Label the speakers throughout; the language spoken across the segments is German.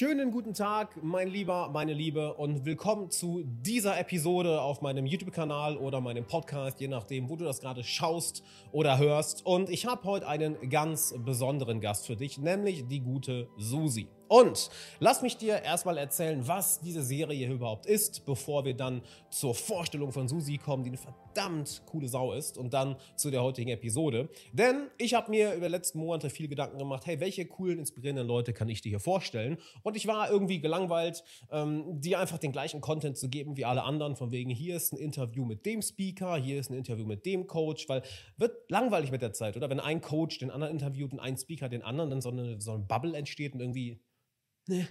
Speaker 1: Schönen guten Tag, mein Lieber, meine Liebe und willkommen zu dieser Episode auf meinem YouTube-Kanal oder meinem Podcast, je nachdem, wo du das gerade schaust oder hörst. Und ich habe heute einen ganz besonderen Gast für dich, nämlich die gute Susi. Und lass mich dir erstmal erzählen, was diese Serie hier überhaupt ist, bevor wir dann zur Vorstellung von Susi kommen, die eine verdammt coole Sau ist und dann zu der heutigen Episode. Denn ich habe mir über die letzten Monate viel Gedanken gemacht, hey, welche coolen, inspirierenden Leute kann ich dir hier vorstellen? Und ich war irgendwie gelangweilt, ähm, dir einfach den gleichen Content zu geben wie alle anderen, von wegen, hier ist ein Interview mit dem Speaker, hier ist ein Interview mit dem Coach, weil wird langweilig mit der Zeit, oder? Wenn ein Coach den anderen interviewt und ein Speaker den anderen, dann so eine, so eine Bubble entsteht und irgendwie ne,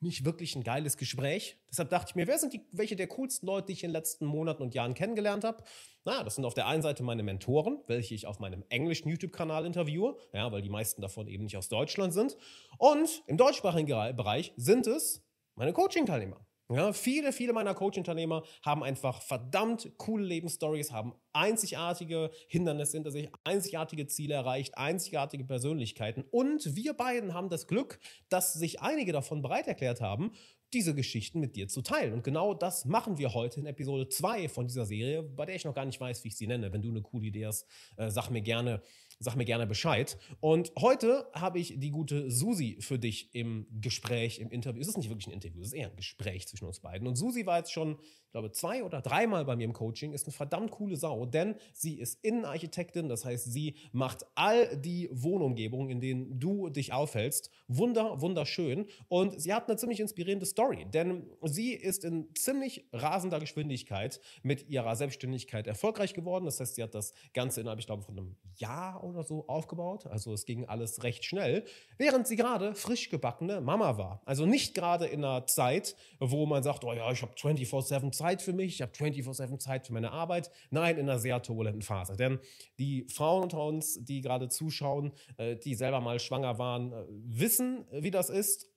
Speaker 1: nicht wirklich ein geiles Gespräch. Deshalb dachte ich mir, wer sind die, welche der coolsten Leute, die ich in den letzten Monaten und Jahren kennengelernt habe? Na, das sind auf der einen Seite meine Mentoren, welche ich auf meinem englischen YouTube-Kanal interviewe, ja, weil die meisten davon eben nicht aus Deutschland sind. Und im deutschsprachigen Bereich sind es meine Coaching-Teilnehmer. Ja, viele, viele meiner Coach-Unternehmer haben einfach verdammt coole Lebensstories, haben einzigartige Hindernisse hinter sich, einzigartige Ziele erreicht, einzigartige Persönlichkeiten. Und wir beiden haben das Glück, dass sich einige davon bereit erklärt haben, diese Geschichten mit dir zu teilen. Und genau das machen wir heute in Episode 2 von dieser Serie, bei der ich noch gar nicht weiß, wie ich sie nenne. Wenn du eine coole Idee hast, äh, sag mir gerne, sag mir gerne Bescheid. Und heute habe ich die gute Susi für dich im Gespräch, im Interview. Es ist nicht wirklich ein Interview, es ist eher ein Gespräch zwischen uns beiden. Und Susi war jetzt schon, ich glaube, zwei oder dreimal bei mir im Coaching, ist eine verdammt coole Sau, denn sie ist Innenarchitektin, das heißt, sie macht all die Wohnumgebungen, in denen du dich aufhältst, wunder, wunderschön. Und sie hat eine ziemlich inspirierende Story, denn sie ist in ziemlich rasender Geschwindigkeit mit ihrer Selbstständigkeit erfolgreich geworden. Das heißt, sie hat das Ganze innerhalb, ich glaube, von einem Jahr oder so aufgebaut. Also es ging alles recht schnell, während sie gerade frisch gebackene Mama war. Also nicht gerade in einer Zeit, wo man sagt, oh ja, ich habe 24/7 Zeit für mich, ich habe 24/7 Zeit für meine Arbeit. Nein, in einer sehr turbulenten Phase. Denn die Frauen unter uns, die gerade zuschauen, äh, die selber mal schwanger waren, äh, wissen, wie das ist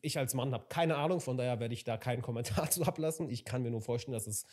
Speaker 1: ich als Mann habe keine Ahnung, von daher werde ich da keinen Kommentar zu ablassen. Ich kann mir nur vorstellen, dass es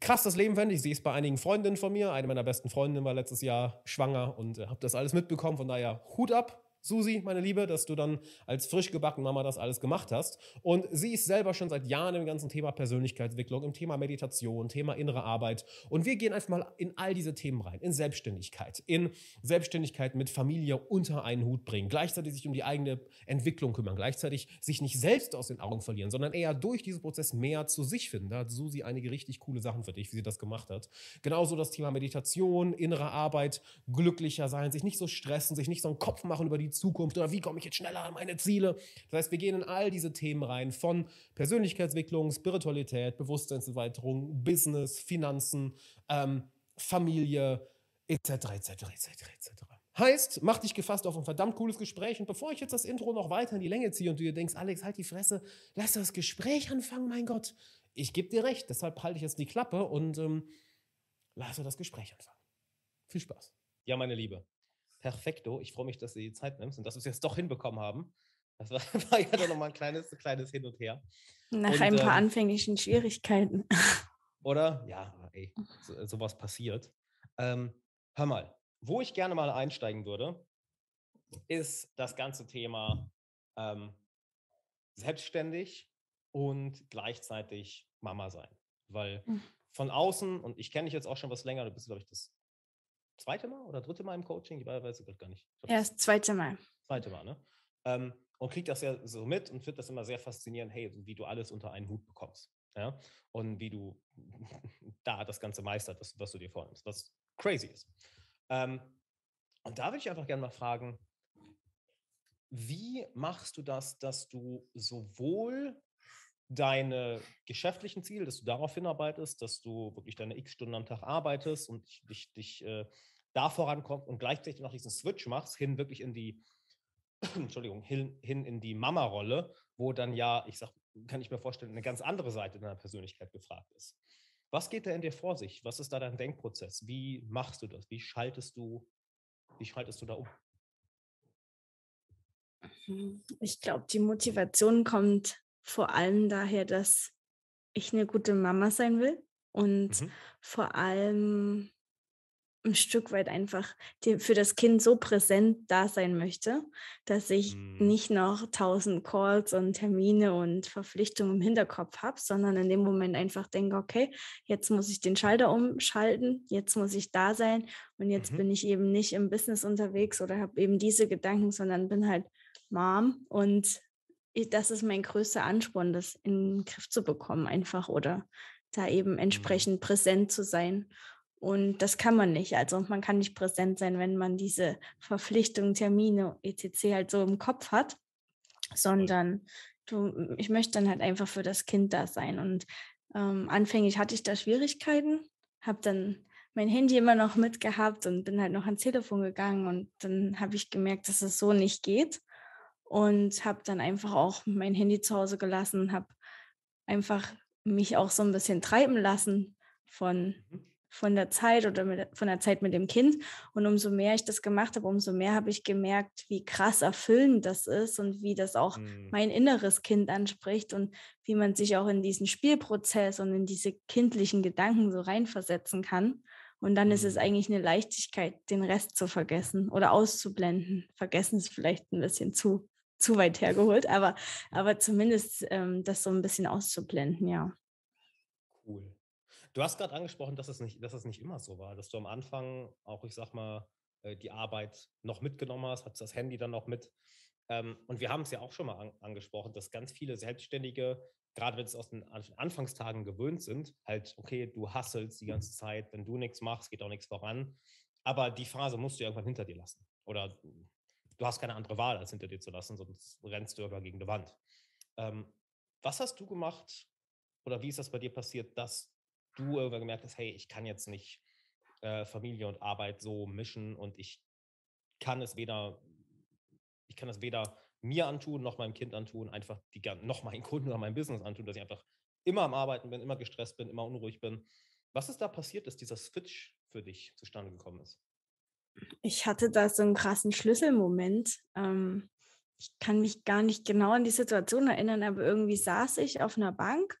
Speaker 1: krass das Leben fände. Ich sehe es bei einigen Freundinnen von mir. Eine meiner besten Freundinnen war letztes Jahr schwanger und äh, habe das alles mitbekommen. Von daher Hut ab. Susi, meine Liebe, dass du dann als frisch gebacken Mama das alles gemacht hast. Und sie ist selber schon seit Jahren im ganzen Thema Persönlichkeitsentwicklung, im Thema Meditation, Thema innere Arbeit. Und wir gehen einfach mal in all diese Themen rein. In Selbstständigkeit, in Selbstständigkeit mit Familie unter einen Hut bringen, gleichzeitig sich um die eigene Entwicklung kümmern, gleichzeitig sich nicht selbst aus den Augen verlieren, sondern eher durch diesen Prozess mehr zu sich finden. Da hat Susi einige richtig coole Sachen für dich, wie sie das gemacht hat. Genauso das Thema Meditation, innere Arbeit, glücklicher sein, sich nicht so stressen, sich nicht so einen Kopf machen über die Zukunft oder wie komme ich jetzt schneller an meine Ziele. Das heißt, wir gehen in all diese Themen rein von Persönlichkeitsentwicklung, Spiritualität, Bewusstseinserweiterung, Business, Finanzen, ähm, Familie etc. etc. etc. etc. Heißt, mach dich gefasst auf ein verdammt cooles Gespräch. Und bevor ich jetzt das Intro noch weiter in die Länge ziehe und du dir denkst, Alex, halt die Fresse, lass das Gespräch anfangen, mein Gott. Ich gebe dir recht, deshalb halte ich jetzt die Klappe und ähm, lasse das Gespräch anfangen. Viel Spaß. Ja, meine Liebe, perfekto. Ich freue mich, dass du die Zeit nimmst und dass wir es jetzt doch hinbekommen haben. Das war, war ja doch nochmal ein kleines, kleines Hin und Her.
Speaker 2: Nach
Speaker 1: und,
Speaker 2: ein paar
Speaker 1: ähm,
Speaker 2: anfänglichen Schwierigkeiten.
Speaker 1: Oder? Ja, ey, so, sowas passiert. Ähm, hör mal, wo ich gerne mal einsteigen würde, ist das ganze Thema ähm, selbstständig und gleichzeitig Mama sein. Weil
Speaker 2: Mhm.
Speaker 1: von außen, und ich kenne dich jetzt auch schon was länger, du bist, glaube ich, das zweite Mal oder dritte Mal im Coaching, ich weiß es gar nicht. Ich glaub, das
Speaker 2: Erst zweite Mal.
Speaker 1: zweite Mal, ne? Ähm, und kriegt das ja so mit und findet das immer sehr faszinierend, hey, wie du alles unter einen Hut bekommst. Ja? Und wie du da das Ganze meistert, das, was du dir vornimmst, was crazy ist. Ähm, und da würde ich einfach gerne mal fragen, wie machst du das, dass du sowohl deine geschäftlichen Ziele, dass du darauf hinarbeitest, dass du wirklich deine x Stunden am Tag arbeitest und dich, dich, äh, da vorankommst und gleichzeitig noch diesen Switch machst, hin wirklich in die, Entschuldigung, hin, hin in die Mama-Rolle, wo dann ja, ich sag, kann ich mir vorstellen, eine ganz andere Seite deiner Persönlichkeit gefragt ist. Was geht da in dir vor sich? Was ist da dein Denkprozess? Wie machst du das? Wie schaltest du, wie schaltest du da um?
Speaker 2: Mhm. Ich glaube, die Motivation kommt vor allem daher, dass ich eine gute Mama sein will und
Speaker 1: Mhm.
Speaker 2: vor allem ein Stück weit einfach für das Kind so präsent da sein möchte, dass ich mhm. nicht noch tausend Calls und Termine und Verpflichtungen im Hinterkopf habe, sondern in dem Moment einfach denke, okay, jetzt muss ich den Schalter umschalten, jetzt muss ich da sein und jetzt mhm. bin ich eben nicht im Business unterwegs oder habe eben diese Gedanken, sondern bin halt Mom und ich, das ist mein größter Ansporn, das in den Griff zu bekommen einfach oder da eben mhm. entsprechend präsent zu sein. Und das kann man nicht. Also man kann nicht präsent sein, wenn man diese Verpflichtungen, Termine, etc. halt so im Kopf hat, sondern du, ich möchte dann halt einfach für das Kind da sein. Und ähm, anfänglich hatte ich da Schwierigkeiten, habe dann mein Handy immer noch mitgehabt und bin halt noch ans Telefon gegangen und dann habe ich gemerkt, dass es so nicht geht und habe dann einfach auch mein Handy zu Hause gelassen, habe einfach mich auch so ein bisschen treiben lassen von mhm von der Zeit oder mit, von der Zeit mit dem Kind. Und umso mehr ich das gemacht habe, umso mehr habe ich gemerkt, wie krass erfüllend das ist und wie das auch mhm. mein inneres Kind anspricht und wie man sich auch in diesen Spielprozess und in diese kindlichen Gedanken so reinversetzen kann. Und dann mhm. ist es mhm. eigentlich eine Leichtigkeit, den Rest zu vergessen oder auszublenden. Vergessen ist vielleicht ein bisschen zu, zu weit hergeholt, aber, aber zumindest ähm, das so ein bisschen auszublenden, ja.
Speaker 1: Cool. Du hast gerade angesprochen, dass es, nicht, dass es nicht immer so war, dass du am Anfang auch, ich sag mal, äh, die Arbeit noch mitgenommen hast, hast das Handy dann noch mit. Ähm, und wir haben es ja auch schon mal an, angesprochen, dass ganz viele Selbstständige, gerade wenn es aus den Anfangstagen gewöhnt sind, halt, okay, du hasselst die ganze Zeit, wenn du nichts machst, geht auch nichts voran. Aber die Phase musst du irgendwann hinter dir lassen. Oder du hast keine andere Wahl, als hinter dir zu lassen, sonst rennst du irgendwann gegen die Wand. Ähm, was hast du gemacht oder wie ist das bei dir passiert, dass du irgendwann gemerkt hast, hey, ich kann jetzt nicht äh, Familie und Arbeit so mischen und ich kann es weder, ich kann es weder mir antun, noch meinem Kind antun, einfach die, noch meinen Kunden oder meinem Business antun, dass ich einfach immer am Arbeiten bin, immer gestresst bin, immer unruhig bin. Was ist da passiert, dass dieser Switch für dich zustande gekommen ist?
Speaker 2: Ich hatte da so einen krassen Schlüsselmoment. Ähm, ich kann mich gar nicht genau an die Situation erinnern, aber irgendwie saß ich auf einer Bank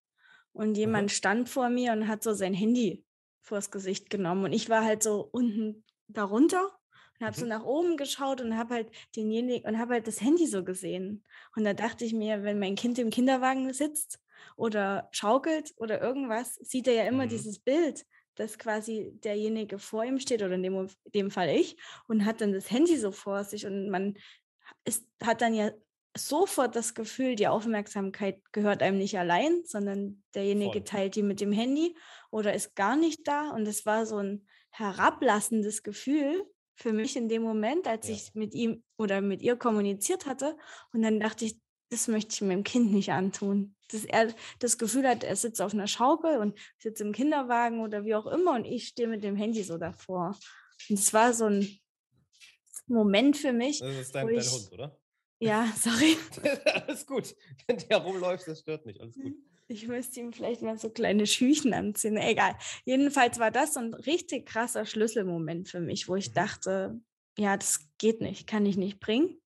Speaker 2: und jemand stand vor mir und hat so sein Handy vors Gesicht genommen und ich war halt so unten darunter und habe mhm. so nach oben geschaut und habe halt denjenigen und habe halt das Handy so gesehen und da dachte ich mir, wenn mein Kind im Kinderwagen sitzt oder schaukelt oder irgendwas, sieht er ja immer mhm. dieses Bild dass quasi derjenige vor ihm steht oder in dem, in dem Fall ich und hat dann das Handy so vor sich und man ist, hat dann ja sofort das Gefühl, die Aufmerksamkeit gehört einem nicht allein, sondern derjenige Voll. teilt die mit dem Handy oder ist gar nicht da. Und es war so ein herablassendes Gefühl für mich in dem Moment, als ja. ich mit ihm oder mit ihr kommuniziert hatte. Und dann dachte ich, das möchte ich meinem Kind nicht antun. Dass er das Gefühl hat, er sitzt auf einer Schaukel und sitzt im Kinderwagen oder wie auch immer und ich stehe mit dem Handy so davor. Und es war so ein Moment für mich.
Speaker 1: Das ist dein, dein Hund, oder?
Speaker 2: Ja, sorry.
Speaker 1: alles gut. Wenn der rumläuft, das stört nicht. Alles gut.
Speaker 2: Ich müsste ihm vielleicht mal so kleine Schüchen anziehen. Egal. Jedenfalls war das so ein richtig krasser Schlüsselmoment für mich, wo ich mhm. dachte, ja, das geht nicht, kann ich nicht bringen,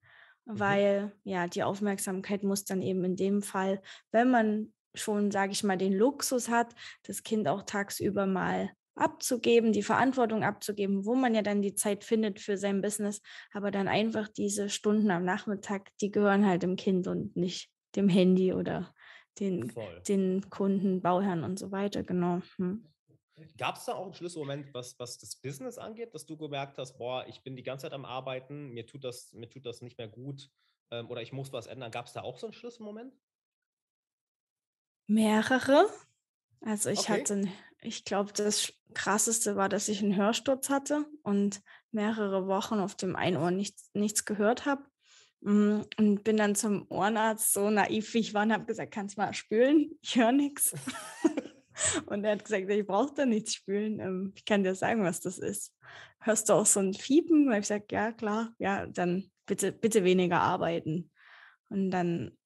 Speaker 2: mhm. weil ja, die Aufmerksamkeit muss dann eben in dem Fall, wenn man schon, sage ich mal, den Luxus hat, das Kind auch tagsüber mal abzugeben, die Verantwortung abzugeben, wo man ja dann die Zeit findet für sein Business, aber dann einfach diese Stunden am Nachmittag, die gehören halt dem Kind und nicht dem Handy oder den, den Kunden, Bauherren und so weiter, genau. Hm.
Speaker 1: Gab es da auch einen Schlüsselmoment, was, was das Business angeht, dass du gemerkt hast, boah, ich bin die ganze Zeit am Arbeiten, mir tut das, mir tut das nicht mehr gut ähm, oder ich muss was ändern. Gab es da auch so einen Schlüsselmoment?
Speaker 2: Mehrere. Also ich okay. hatte, ich glaube, das krasseste war, dass ich einen Hörsturz hatte und mehrere Wochen auf dem einen Ohr nichts, nichts gehört habe. Mm, und bin dann zum Ohrenarzt so naiv wie ich war und habe gesagt, kannst du mal spülen? Ich höre nichts. Und er hat gesagt, ich brauche da nichts spülen. Ähm, ich kann dir sagen, was das ist. Hörst du auch so ein Fiepen? Und ich gesagt, ja, klar, ja, dann bitte, bitte weniger arbeiten. Und dann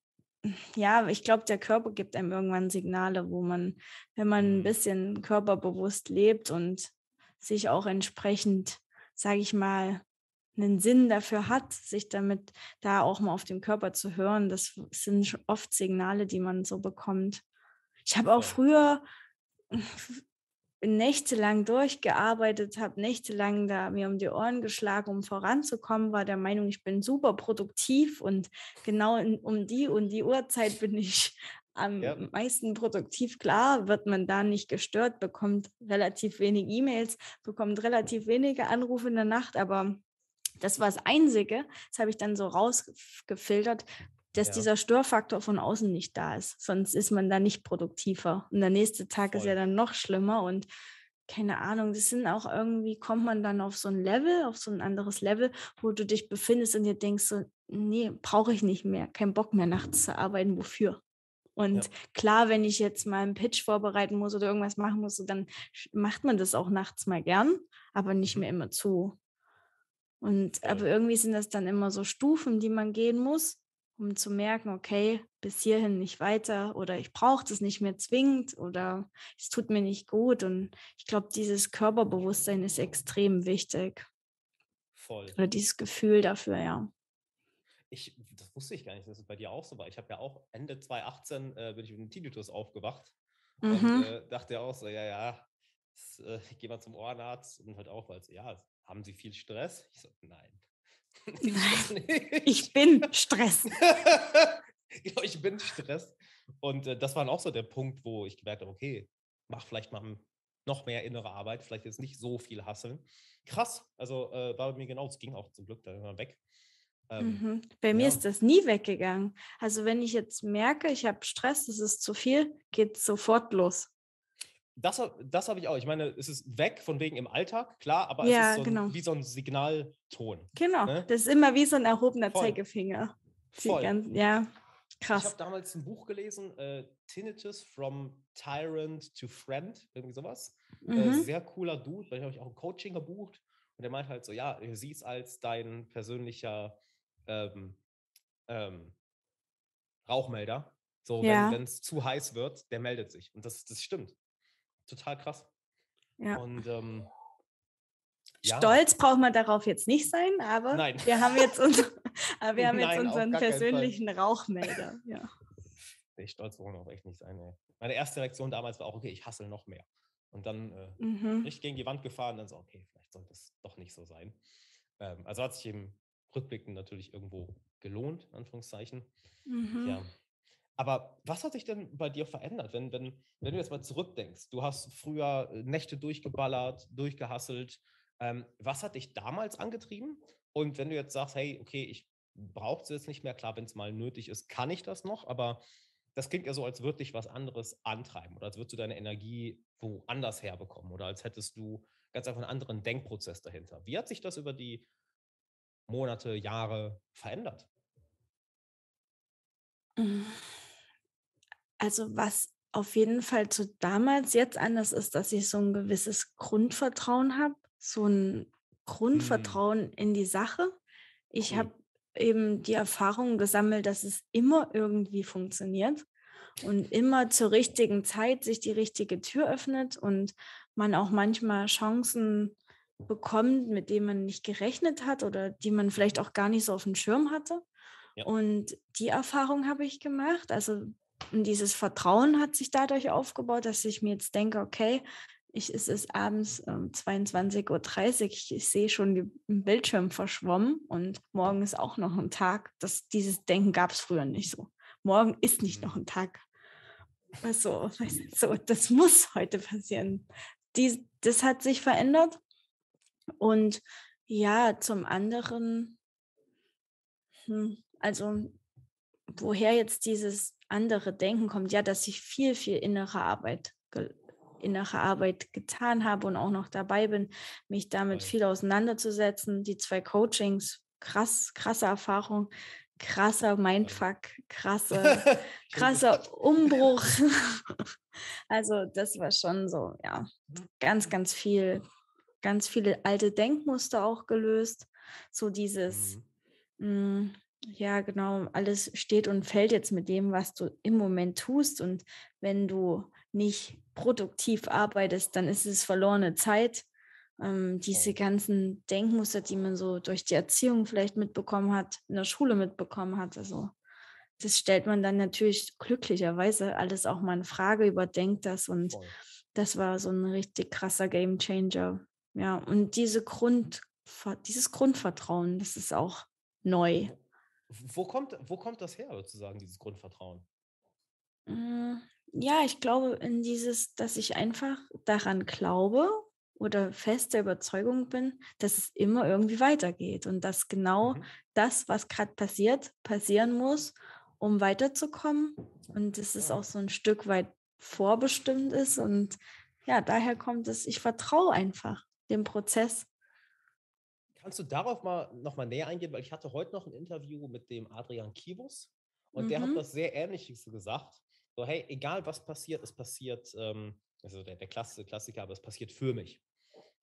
Speaker 2: ja, ich glaube, der Körper gibt einem irgendwann Signale, wo man, wenn man ein mhm. bisschen körperbewusst lebt und sich auch entsprechend, sage ich mal, einen Sinn dafür hat, sich damit da auch mal auf den Körper zu hören. Das sind oft Signale, die man so bekommt. Ich habe auch früher nächtelang durchgearbeitet, habe nächtelang da mir um die Ohren geschlagen, um voranzukommen, war der Meinung, ich bin super produktiv und genau in, um die und die Uhrzeit bin ich am ja. meisten produktiv. Klar wird man da nicht gestört, bekommt relativ wenig E-Mails, bekommt relativ wenige Anrufe in der Nacht, aber das war das Einzige, das habe ich dann so rausgefiltert, dass ja. dieser Störfaktor von außen nicht da ist. Sonst ist man da nicht produktiver. Und der nächste Tag Voll. ist ja dann noch schlimmer und keine Ahnung, das sind auch irgendwie, kommt man dann auf so ein Level, auf so ein anderes Level, wo du dich befindest und dir denkst so, nee, brauche ich nicht mehr, kein Bock mehr nachts zu arbeiten, wofür? Und ja. klar, wenn ich jetzt mal einen Pitch vorbereiten muss oder irgendwas machen muss, dann macht man das auch nachts mal gern, aber nicht mhm. mehr immer zu. Und aber irgendwie sind das dann immer so Stufen, die man gehen muss um zu merken, okay, bis hierhin nicht weiter oder ich brauche das nicht mehr zwingend oder es tut mir nicht gut. Und ich glaube, dieses Körperbewusstsein ist extrem wichtig.
Speaker 1: Voll.
Speaker 2: Oder dieses Gefühl dafür, ja.
Speaker 1: Ich, das wusste ich gar nicht, dass es bei dir auch so war. Ich habe ja auch Ende 2018 äh, bin ich mit einem Tinnitus aufgewacht mhm. und äh, dachte auch so, ja, ja, das, äh, ich gehe mal zum Ohrenarzt und halt auch, weil ja, haben Sie viel Stress? Ich so, nein.
Speaker 2: ich bin Stress.
Speaker 1: genau, ich bin Stress. Und äh, das war auch so der Punkt, wo ich gemerkt habe, okay, mach vielleicht mal noch mehr innere Arbeit, vielleicht jetzt nicht so viel hasseln. Krass, also äh, war bei mir genau, es ging auch zum Glück dann weg.
Speaker 2: Ähm, mhm. Bei mir ja. ist das nie weggegangen. Also wenn ich jetzt merke, ich habe Stress, es ist zu viel, geht es sofort los.
Speaker 1: Das, das habe ich auch. Ich meine, es ist weg von wegen im Alltag, klar, aber ja, es ist so genau. ein, wie so ein Signalton.
Speaker 2: Genau, ne? das ist immer wie so ein erhobener Voll. Zeigefinger.
Speaker 1: Voll.
Speaker 2: Ganz, ja, krass.
Speaker 1: Ich habe damals ein Buch gelesen, äh, Tinnitus from Tyrant to Friend, irgendwie sowas. Äh, mhm. Äh, sehr cooler Dude, weil ich habe auch ein Coaching gebucht und der meint halt so, ja, sieh es als dein persönlicher ähm, ähm, Rauchmelder. So, ja. wenn es zu heiß wird, der meldet sich. Und das, das stimmt total krass.
Speaker 2: Ja.
Speaker 1: Und ähm,
Speaker 2: ja. Stolz braucht man darauf jetzt nicht sein, aber Nein. wir haben jetzt, unser, wir haben Nein, jetzt unseren persönlichen Rauchmelder. Ja.
Speaker 1: Nee, stolz braucht man auch echt nicht sein. Ey. Meine erste Reaktion damals war auch, okay, ich hasse noch mehr. Und dann äh, mhm. richtig gegen die Wand gefahren, dann so, okay, vielleicht sollte es doch nicht so sein. Ähm, also hat sich im Rückblicken natürlich irgendwo gelohnt, Anführungszeichen. Mhm. Ja, aber was hat sich denn bei dir verändert, wenn, wenn, wenn du jetzt mal zurückdenkst? Du hast früher äh, Nächte durchgeballert, durchgehasselt. Ähm, was hat dich damals angetrieben? Und wenn du jetzt sagst, hey, okay, ich brauche es jetzt nicht mehr, klar, wenn es mal nötig ist, kann ich das noch, aber das klingt ja so, als würde dich was anderes antreiben oder als würdest du deine Energie woanders herbekommen oder als hättest du ganz einfach einen anderen Denkprozess dahinter. Wie hat sich das über die Monate, Jahre verändert?
Speaker 2: Mhm. Also was auf jeden Fall zu damals jetzt anders ist, dass ich so ein gewisses Grundvertrauen habe, so ein mhm. Grundvertrauen in die Sache. Ich cool. habe eben die Erfahrung gesammelt, dass es immer irgendwie funktioniert und immer zur richtigen Zeit sich die richtige Tür öffnet und man auch manchmal Chancen bekommt, mit denen man nicht gerechnet hat oder die man vielleicht auch gar nicht so auf dem Schirm hatte. Ja. Und die Erfahrung habe ich gemacht. Also und dieses Vertrauen hat sich dadurch aufgebaut, dass ich mir jetzt denke, okay, ich, es ist abends um 22.30 Uhr, ich, ich sehe schon den Bildschirm verschwommen und morgen ist auch noch ein Tag. Das, dieses Denken gab es früher nicht so. Morgen ist nicht noch mhm. ein Tag. Also, so, das muss heute passieren. Die, das hat sich verändert. Und ja, zum anderen, hm, also woher jetzt dieses andere Denken kommt, ja, dass ich viel, viel innere Arbeit, innere Arbeit getan habe und auch noch dabei bin, mich damit viel auseinanderzusetzen. Die zwei Coachings, krass, krasse Erfahrung, krasser Mindfuck, krasse, krasser Umbruch. also das war schon so, ja, ganz, ganz viel, ganz viele alte Denkmuster auch gelöst. So dieses, mhm. mh, ja, genau. Alles steht und fällt jetzt mit dem, was du im Moment tust. Und wenn du nicht produktiv arbeitest, dann ist es verlorene Zeit. Ähm, diese ganzen Denkmuster, die man so durch die Erziehung vielleicht mitbekommen hat, in der Schule mitbekommen hat. Also das stellt man dann natürlich glücklicherweise alles auch mal in Frage, überdenkt das und das war so ein richtig krasser Game Changer. Ja, und diese Grund, dieses Grundvertrauen, das ist auch neu.
Speaker 1: Wo kommt, wo kommt das her, sozusagen, dieses Grundvertrauen?
Speaker 2: Hm, ja, ich glaube in dieses, dass ich einfach daran glaube oder feste Überzeugung bin, dass es immer irgendwie weitergeht und dass genau mhm. das, was gerade passiert, passieren muss, um weiterzukommen. Und dass es auch so ein Stück weit vorbestimmt ist. Und ja, daher kommt es, ich vertraue einfach dem Prozess.
Speaker 1: Kannst du darauf mal noch mal näher eingehen? Weil ich hatte heute noch ein Interview mit dem Adrian Kivus und mhm. der hat mhm. was sehr Ähnliches gesagt. So, hey, egal was passiert, es passiert, ähm, also der, der Klasse, Klassiker, aber es passiert für mich.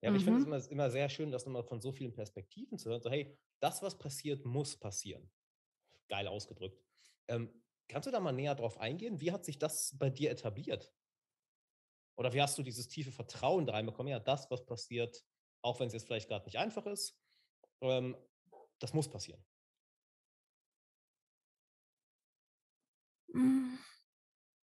Speaker 1: Ja, aber mhm. ich finde es mhm. immer, immer sehr schön, das nochmal von so vielen Perspektiven zu hören. So, hey, das, was passiert, muss passieren. Geil ausgedrückt. Ähm, kannst du da mal näher drauf eingehen? Wie hat sich das bei dir etabliert? Oder wie hast du dieses tiefe Vertrauen da reinbekommen? Ja, das, was passiert, auch wenn es jetzt vielleicht gerade nicht einfach ist, ähm, das muss passieren.
Speaker 2: Mhm.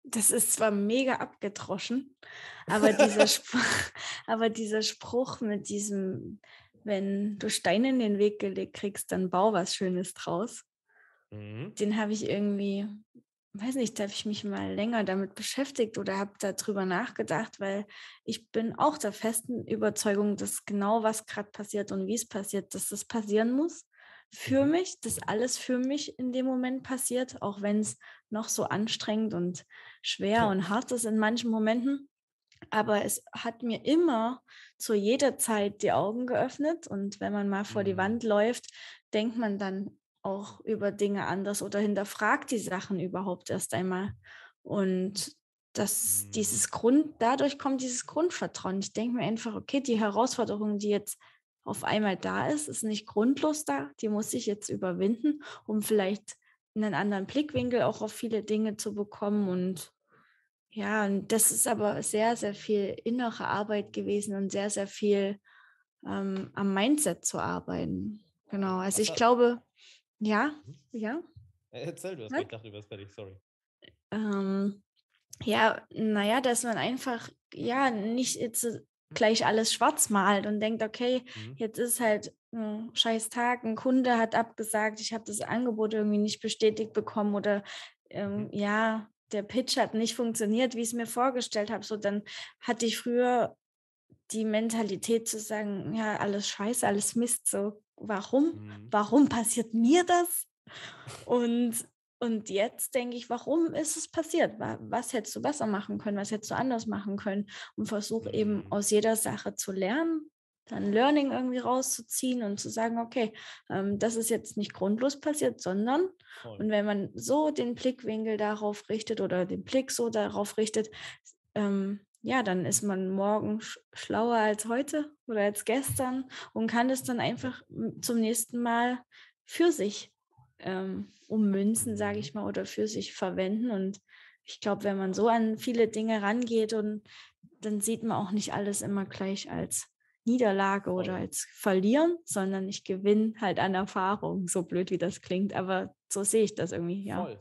Speaker 2: Das ist zwar mega abgedroschen, aber dieser, Spruch, aber dieser Spruch mit diesem, wenn du Steine in den Weg gelegt kriegst, dann bau was Schönes draus. Mhm. Den habe ich irgendwie, weiß nicht, da habe ich mich mal länger damit beschäftigt oder habe darüber nachgedacht, weil ich bin auch der festen Überzeugung, dass genau was gerade passiert und wie es passiert, dass das passieren muss für mhm. mich, dass alles für mich in dem Moment passiert, auch wenn es noch so anstrengend und schwer und hart ist in manchen Momenten. Aber es hat mir immer zu jeder Zeit die Augen geöffnet. Und wenn man mal vor die mhm. Wand läuft, denkt man dann auch über Dinge anders oder hinterfragt die Sachen überhaupt erst einmal. Und das, dieses mhm. Grund, dadurch kommt dieses Grundvertrauen. Ich denke mir einfach, okay, die Herausforderung, die jetzt auf einmal da ist, ist nicht grundlos da. Die muss ich jetzt überwinden, um vielleicht einen anderen Blickwinkel auch auf viele Dinge zu bekommen. Und ja, und das ist aber sehr, sehr viel innere Arbeit gewesen und sehr, sehr viel ähm, am Mindset zu arbeiten. Genau. Also ich glaube, ja, mhm. ja.
Speaker 1: Erzähl du, hast ich dachte, du wärst fertig, sorry.
Speaker 2: Ähm, ja, naja, dass man einfach, ja, nicht jetzt gleich alles schwarz malt und denkt, okay, mhm. jetzt ist halt ein scheiß Tag, ein Kunde hat abgesagt, ich habe das Angebot irgendwie nicht bestätigt bekommen oder ähm, mhm. ja, der Pitch hat nicht funktioniert, wie ich es mir vorgestellt habe. So, dann hatte ich früher die Mentalität zu sagen, ja, alles scheiße, alles Mist, so, warum? Mhm. Warum passiert mir das? Und und jetzt denke ich, warum ist es passiert? Was hättest du besser machen können? Was hättest du anders machen können? Und versuche eben mhm. aus jeder Sache zu lernen, dann Learning irgendwie rauszuziehen und zu sagen, okay, ähm, das ist jetzt nicht grundlos passiert, sondern, Voll. und wenn man so den Blickwinkel darauf richtet oder den Blick so darauf richtet, ähm, ja, dann ist man morgen sch schlauer als heute oder als gestern und kann es dann einfach zum nächsten Mal für sich ähm, ummünzen, sage ich mal, oder für sich verwenden. Und ich glaube, wenn man so an viele Dinge rangeht und dann sieht man auch nicht alles immer gleich als Niederlage oder als Verlieren, sondern ich gewinne halt an Erfahrung, so blöd wie das klingt, aber so sehe ich das irgendwie, ja. Voll.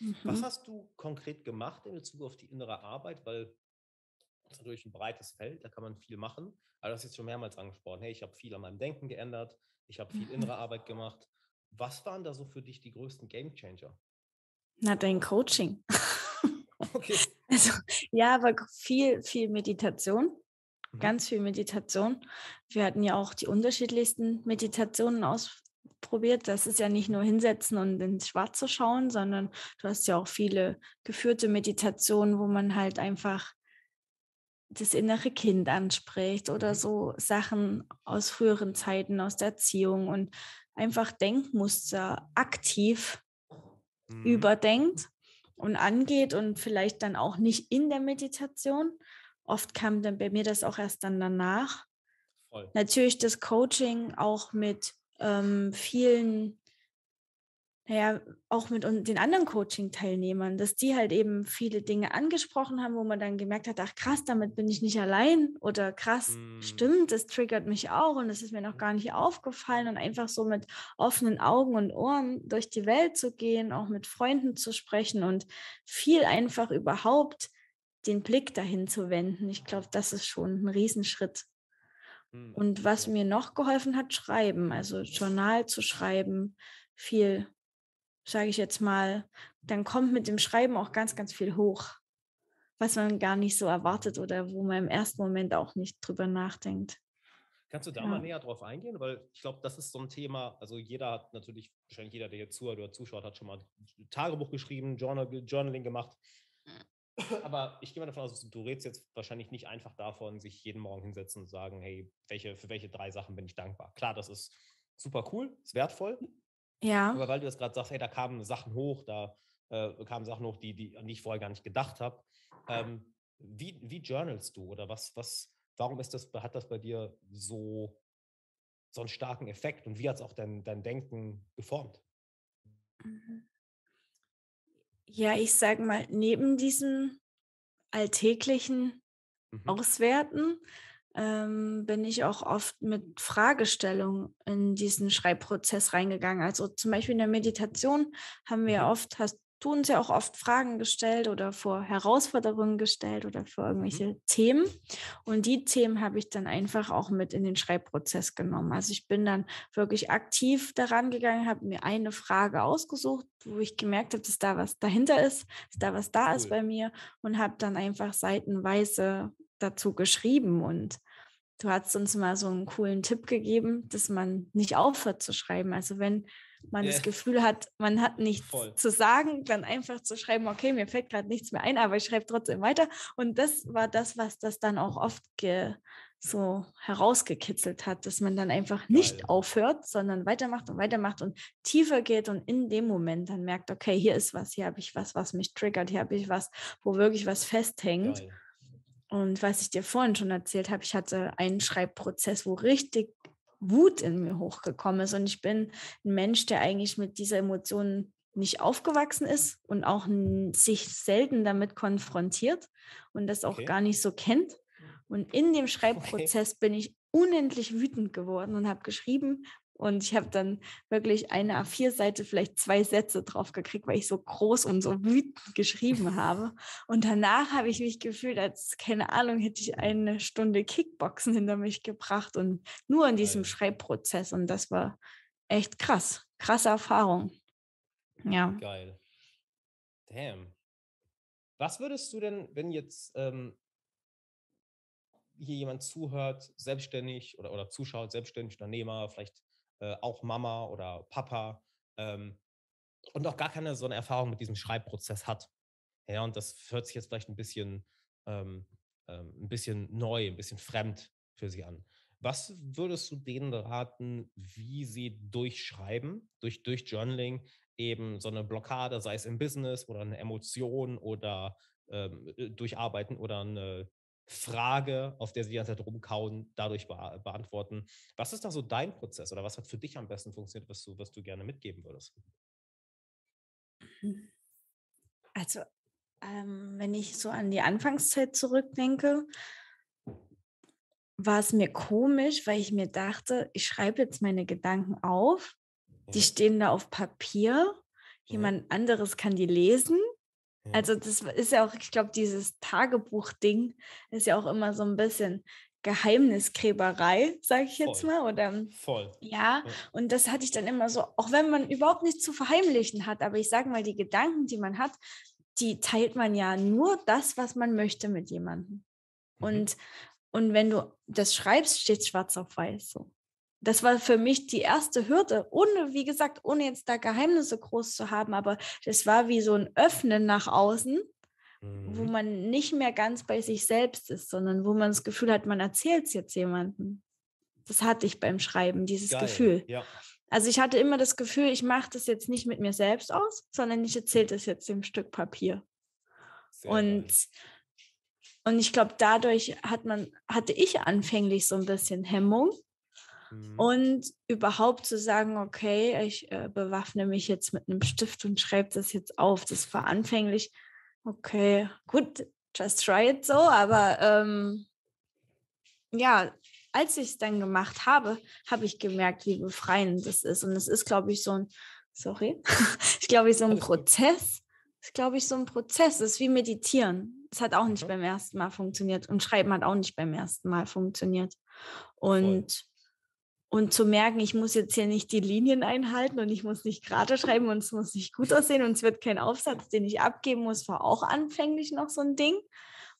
Speaker 1: Mhm. Was hast du konkret gemacht in Bezug auf die innere Arbeit? Weil das ist natürlich ein breites Feld, da kann man viel machen. Aber das ist jetzt schon mehrmals angesprochen. Hey, ich habe viel an meinem Denken geändert, ich habe viel mhm. innere Arbeit gemacht. Was waren da so für dich die größten Game Changer?
Speaker 2: Na, dein Coaching. Okay. Also, ja, aber viel, viel Meditation. Mhm. Ganz viel Meditation. Wir hatten ja auch die unterschiedlichsten Meditationen ausprobiert. Das ist ja nicht nur hinsetzen und ins Schwarze schauen, sondern du hast ja auch viele geführte Meditationen, wo man halt einfach das innere Kind anspricht oder mhm. so Sachen aus früheren Zeiten, aus der Erziehung und einfach Denkmuster aktiv mhm. überdenkt und angeht und vielleicht dann auch nicht in der Meditation. Oft kam dann bei mir das auch erst dann danach. Voll. Natürlich das Coaching auch mit ähm, vielen naja, auch mit den anderen Coaching-Teilnehmern, dass die halt eben viele Dinge angesprochen haben, wo man dann gemerkt hat, ach krass, damit bin ich nicht allein oder krass, mm. stimmt, das triggert mich auch und das ist mir noch gar nicht aufgefallen und einfach so mit offenen Augen und Ohren durch die Welt zu gehen, auch mit Freunden zu sprechen und viel einfach überhaupt den Blick dahin zu wenden. Ich glaube, das ist schon ein Riesenschritt. Hm, Und was mir noch geholfen hat, schreiben, also Journal zu schreiben, viel, sage ich jetzt mal, dann kommt mit dem Schreiben auch ganz, ganz viel hoch, was man gar nicht so erwartet oder wo man im ersten Moment auch nicht drüber nachdenkt.
Speaker 1: Kannst du da ja. mal näher drauf eingehen? Weil ich glaube, das ist so ein Thema, also jeder hat natürlich, wahrscheinlich jeder, der jetzt zuhört oder zuschaut, hat schon mal ein Tagebuch geschrieben, Journal, Journaling gemacht. Aber ich gehe mal davon aus, du redest jetzt wahrscheinlich nicht einfach davon, sich jeden Morgen hinsetzen und sagen, hey, welche, für welche drei Sachen bin ich dankbar? Klar, das ist super cool, ist wertvoll.
Speaker 2: Ja.
Speaker 1: Aber weil du das gerade sagst, hey, da kamen Sachen hoch, da äh, kamen Sachen hoch, die, die, an die ich vorher gar nicht gedacht habe. Ähm, wie, wie journalst du oder was, was, Warum ist das, hat das bei dir so, so einen starken Effekt und wie hat es auch dein, dein Denken geformt?
Speaker 2: Mhm. Ja, ich sage mal, neben diesem alltäglichen mhm. Auswerten ähm, bin ich auch oft mit Fragestellungen in diesen Schreibprozess reingegangen. Also zum Beispiel in der Meditation haben wir mhm. oft, hast du uns ja auch oft Fragen gestellt oder vor Herausforderungen gestellt oder vor mhm. irgendwelche mhm. Themen. Und die Themen habe ich dann einfach auch mit in den Schreibprozess genommen. Also ich bin dann wirklich aktiv daran gegangen, habe mir eine Frage ausgesucht, wo ich gemerkt habe, dass da was dahinter ist, dass da was da cool. ist bei mir und habe dann einfach seitenweise dazu geschrieben und Du hast uns mal so einen coolen Tipp gegeben, dass man nicht aufhört zu schreiben. Also wenn man yeah. das Gefühl hat, man hat nichts Voll. zu sagen, dann einfach zu schreiben, okay, mir fällt gerade nichts mehr ein, aber ich schreibe trotzdem weiter. Und das war das, was das dann auch oft so herausgekitzelt hat, dass man dann einfach nicht Geil. aufhört, sondern weitermacht und weitermacht und tiefer geht und in dem Moment dann merkt, okay, hier ist was, hier habe ich was, was mich triggert, hier habe ich was, wo wirklich was festhängt. Geil. Und was ich dir vorhin schon erzählt habe, ich hatte einen Schreibprozess, wo richtig Wut in mir hochgekommen ist. Und ich bin ein Mensch, der eigentlich mit dieser Emotion nicht aufgewachsen ist und auch sich selten damit konfrontiert und das auch okay. gar nicht so kennt. Und in dem Schreibprozess okay. bin ich unendlich wütend geworden und habe geschrieben, und ich habe dann wirklich eine A4-Seite, vielleicht zwei Sätze drauf gekriegt, weil ich so groß und so wütend geschrieben habe. Und danach habe ich mich gefühlt, als, keine Ahnung, hätte ich eine Stunde Kickboxen hinter mich gebracht und nur in diesem. Schreibprozess. Und das war echt krass. Krasse Erfahrung. Ja.
Speaker 1: Geil. Damn. Was würdest du denn, wenn jetzt ähm, hier jemand zuhört, selbstständig oder, oder zuschaut, selbstständig Unternehmer, vielleicht äh, auch Mama oder Papa ähm, und auch gar keine so eine Erfahrung mit diesem Schreibprozess hat. Ja, und das hört sich jetzt vielleicht ein bisschen, ähm, ähm, ein bisschen neu, ein bisschen fremd für sie an. Was würdest du denen raten, wie sie durchschreiben, durch, durch Journaling, eben so eine Blockade, sei es im Business oder eine Emotion oder ähm, äh, durcharbeiten oder eine Frage, auf der sie die ganze Zeit rumkauen, dadurch be beantworten. Was ist da so dein Prozess oder was hat für dich am besten funktioniert, was du, was du gerne mitgeben würdest?
Speaker 2: Also, ähm, wenn ich so an die Anfangszeit zurückdenke, war es mir komisch, weil ich mir dachte, ich schreibe jetzt meine Gedanken auf, die mhm. stehen da auf Papier, mhm. jemand anderes kann die lesen also das ist ja auch, ich glaube, dieses Tagebuch-Ding ist ja auch immer so ein bisschen Geheimniskräberei, sage ich jetzt Voll. mal. Oder,
Speaker 1: Voll.
Speaker 2: Ja, ja, und das hatte ich dann immer so, auch wenn man überhaupt nichts zu verheimlichen hat, aber ich sage mal, die Gedanken, die man hat, die teilt man ja nur das, was man möchte mit jemandem. Mhm. Und, und wenn du das schreibst, steht schwarz auf weiß so das war für mich die erste Hürde, ohne, wie gesagt, ohne jetzt da Geheimnisse groß zu haben, aber das war wie so ein Öffnen nach außen, mhm. wo man nicht mehr ganz bei sich selbst ist, sondern wo man das Gefühl hat, man erzählt es jetzt jemandem. Das hatte ich beim Schreiben, dieses Geil. Gefühl. Ja. Also ich hatte immer das Gefühl, ich mache das jetzt nicht mit mir selbst aus, sondern ich erzähle das jetzt dem Stück Papier. Sehr und und ich glaube, dadurch hat man, hatte ich anfänglich so ein bisschen Hemmung, Mhm. Und überhaupt zu sagen, okay, ich äh, bewaffne mich jetzt mit einem Stift und schreibe das jetzt auf. Das war anfänglich, okay, gut, just try it so, aber ähm, ja, als ich es dann gemacht habe, habe ich gemerkt, wie befreiend das ist. Und es ist, glaube ich, so ein, sorry, ich glaube, so ein Prozess. ist, glaube ich, so ein Prozess. Es ist wie meditieren. Es hat auch nicht mhm. beim ersten Mal funktioniert und Schreiben hat auch nicht beim ersten Mal funktioniert. Und, und zu merken, ich muss jetzt hier nicht die Linien einhalten und ich muss nicht gerade schreiben und es muss nicht gut aussehen und es wird kein Aufsatz, den ich abgeben muss, war auch anfänglich noch so ein Ding,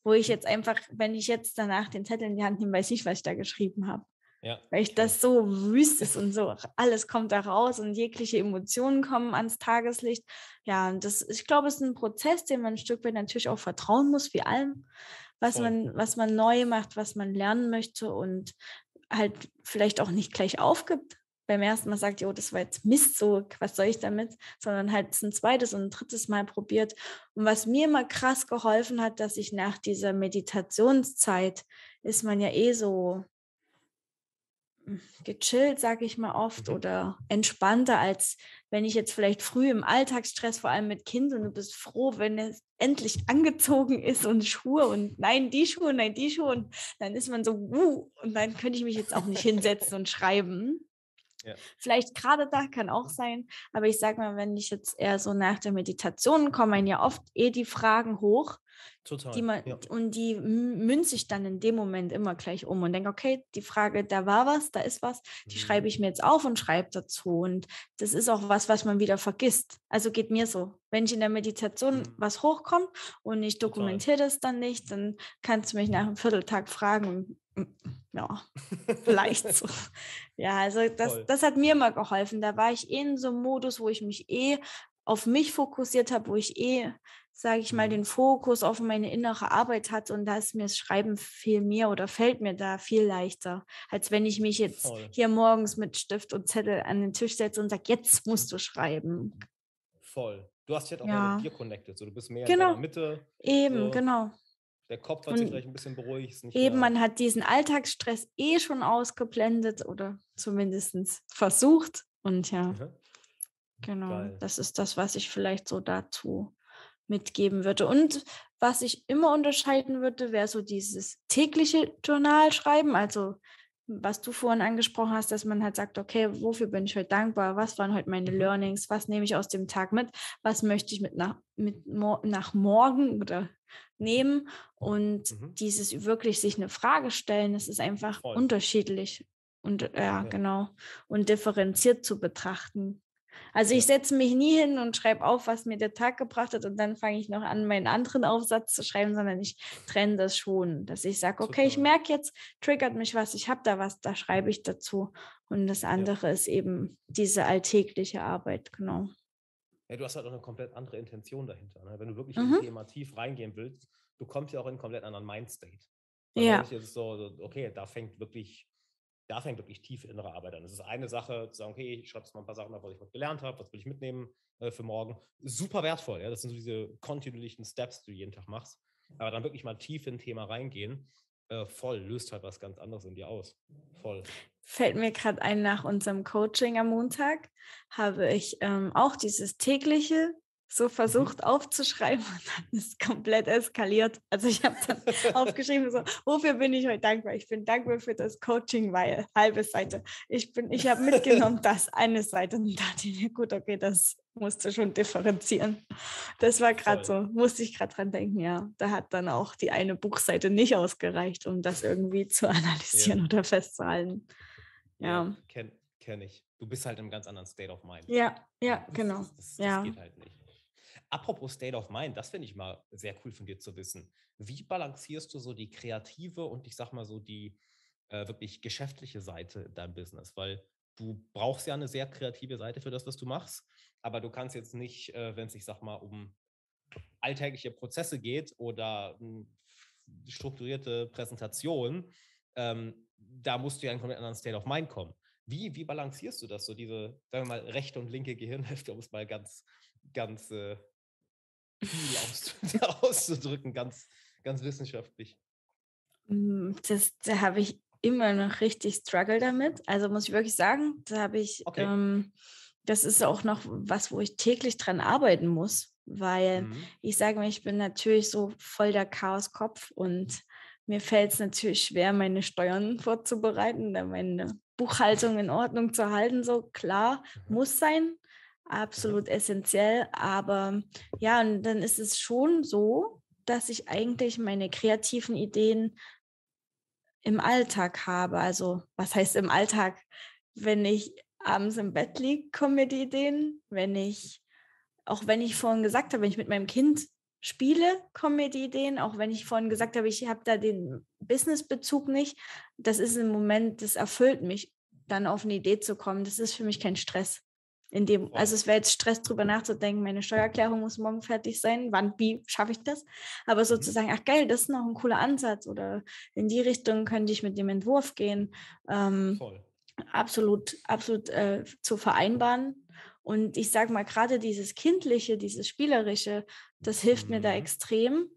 Speaker 2: wo ich jetzt einfach, wenn ich jetzt danach den Zettel in die Hand nehme, weiß ich, was ich da geschrieben habe. Ja. Weil ich das so wüst ist und so, alles kommt da raus und jegliche Emotionen kommen ans Tageslicht. Ja, und das, ich glaube, es ist ein Prozess, den man ein Stück weit natürlich auch vertrauen muss, wie allem, was man, was man neu macht, was man lernen möchte und halt vielleicht auch nicht gleich aufgibt. Beim ersten Mal sagt, oh, das war jetzt Mist, so, was soll ich damit? Sondern halt ein zweites und ein drittes Mal probiert. Und was mir immer krass geholfen hat, dass ich nach dieser Meditationszeit ist man ja eh so gechillt, sage ich mal oft, mhm. oder entspannter, als wenn ich jetzt vielleicht früh im Alltagsstress, vor allem mit Kind, und du bist froh, wenn es endlich angezogen ist und Schuhe und nein, die Schuhe, nein, die Schuhe, und dann ist man so, uh, und dann könnte ich mich jetzt auch nicht hinsetzen und schreiben. Ja. Vielleicht gerade da kann auch sein, aber ich sage mal, wenn ich jetzt eher so nach der Meditation komme, ja oft eh die Fragen hoch Total. Die man, ja. Und die münze ich dann in dem Moment immer gleich um und denke, okay, die Frage, da war was, da ist was, die mhm. schreibe ich mir jetzt auf und schreibe dazu. Und das ist auch was, was man wieder vergisst. Also geht mir so. Wenn ich in der Meditation mhm. was hochkommt und ich dokumentiere das dann nicht, dann kannst du mich nach einem Vierteltag fragen. Ja, vielleicht so. Ja, also das, das hat mir immer geholfen. Da war ich eh in so einem Modus, wo ich mich eh auf mich fokussiert habe, wo ich eh sage ich mal, mhm. den Fokus auf meine innere Arbeit hat und da ist mir das Schreiben viel mehr oder fällt mir da viel leichter, als wenn ich mich jetzt Voll. hier morgens mit Stift und Zettel an den Tisch setze und sage, jetzt musst du schreiben.
Speaker 1: Voll. Du hast dich halt auch ja. mit dir connected, so du bist mehr genau. in der Mitte.
Speaker 2: Eben, so. genau.
Speaker 1: Der Kopf hat und sich vielleicht ein bisschen beruhigt.
Speaker 2: eben, man hat diesen Alltagsstress eh schon ausgeblendet oder zumindest versucht. Und ja, mhm. genau, Geil. das ist das, was ich vielleicht so dazu mitgeben würde. Und was ich immer unterscheiden würde, wäre so dieses tägliche Journalschreiben, also was du vorhin angesprochen hast, dass man halt sagt, okay, wofür bin ich heute dankbar? Was waren heute meine mhm. Learnings? Was nehme ich aus dem Tag mit? Was möchte ich mit nach, mit nach morgen oder nehmen? Und mhm. dieses wirklich sich eine Frage stellen, das ist einfach Voll. unterschiedlich und ja, ja, genau. Und differenziert zu betrachten. Also ich setze mich nie hin und schreibe auf, was mir der Tag gebracht hat und dann fange ich noch an, meinen anderen Aufsatz zu schreiben, sondern ich trenne das schon, dass ich sage, okay, ich merke jetzt, triggert mich was, ich habe da was, da schreibe ich dazu. Und das andere ja. ist eben diese alltägliche Arbeit, genau.
Speaker 1: Ja, du hast halt auch eine komplett andere Intention dahinter. Ne? Wenn du wirklich mhm. in Thema tief reingehen willst, du kommst ja auch in einen komplett anderen Mindstate. ja. Ist so, okay, da fängt wirklich da fängt wirklich tiefe innere Arbeit an. Es ist eine Sache, zu sagen, okay, ich schreibe jetzt mal ein paar Sachen auf, was ich gelernt habe, was will ich mitnehmen äh, für morgen. Super wertvoll, ja. Das sind so diese kontinuierlichen Steps, die du jeden Tag machst. Aber dann wirklich mal tief in ein Thema reingehen, äh, voll, löst halt was ganz anderes in dir aus. Voll.
Speaker 2: Fällt mir gerade ein, nach unserem Coaching am Montag habe ich ähm, auch dieses tägliche so mhm. versucht aufzuschreiben und dann ist komplett eskaliert. Also ich habe dann aufgeschrieben, so, wofür bin ich heute dankbar? Ich bin dankbar für das Coaching, weil halbe Seite. Ich bin, ich habe mitgenommen, das eine Seite und da dachte ich mir, gut, okay, das musste schon differenzieren. Das war gerade so, musste ich gerade dran denken, ja. Da hat dann auch die eine Buchseite nicht ausgereicht, um das irgendwie zu analysieren ja. oder festzuhalten. Ja. ja
Speaker 1: Kenne kenn ich. Du bist halt im ganz anderen State of Mind.
Speaker 2: Ja, ja, genau. Das, das, das ja.
Speaker 1: geht halt nicht. Apropos State of Mind, das finde ich mal sehr cool von dir zu wissen. Wie balancierst du so die kreative und ich sag mal so die äh, wirklich geschäftliche Seite in deinem Business? Weil du brauchst ja eine sehr kreative Seite für das, was du machst, aber du kannst jetzt nicht, äh, wenn es, ich sag mal, um alltägliche Prozesse geht oder hm, strukturierte Präsentation, ähm, da musst du ja in einen komplett anderen State of Mind kommen. Wie, wie balancierst du das, so diese, sagen wir mal, rechte und linke Gehirnhälfte, um es mal ganz, ganz äh, auszudrücken, ganz, ganz wissenschaftlich.
Speaker 2: Hm, das, da habe ich immer noch richtig Struggle damit. Also muss ich wirklich sagen, da habe ich, okay. ähm, das ist auch noch was, wo ich täglich dran arbeiten muss, weil mhm. ich sage mir, ich bin natürlich so voll der Chaoskopf und mir fällt es natürlich schwer, meine Steuern vorzubereiten, meine Buchhaltung in Ordnung zu halten. So klar, mhm. muss sein, absolut essentiell. Aber ja, und dann ist es schon so, dass ich eigentlich meine kreativen Ideen im Alltag habe. Also was heißt im Alltag? Wenn ich abends im Bett liege, kommen mir die Ideen. Wenn ich, auch wenn ich vorhin gesagt habe, wenn ich mit meinem Kind spiele, kommen mir die Ideen. Auch wenn ich vorhin gesagt habe, ich habe da den Businessbezug nicht. Das ist im Moment, das erfüllt mich, dann auf eine Idee zu kommen. Das ist für mich kein Stress. In dem, also es wäre jetzt Stress, darüber nachzudenken, meine Steuererklärung muss morgen fertig sein. Wann, wie schaffe ich das? Aber mhm. sozusagen, ach geil, das ist noch ein cooler Ansatz oder in die Richtung könnte ich mit dem Entwurf gehen. Ähm, Voll. Absolut, absolut äh, zu vereinbaren. Und ich sage mal, gerade dieses Kindliche, dieses Spielerische, das hilft mhm. mir da mhm. extrem.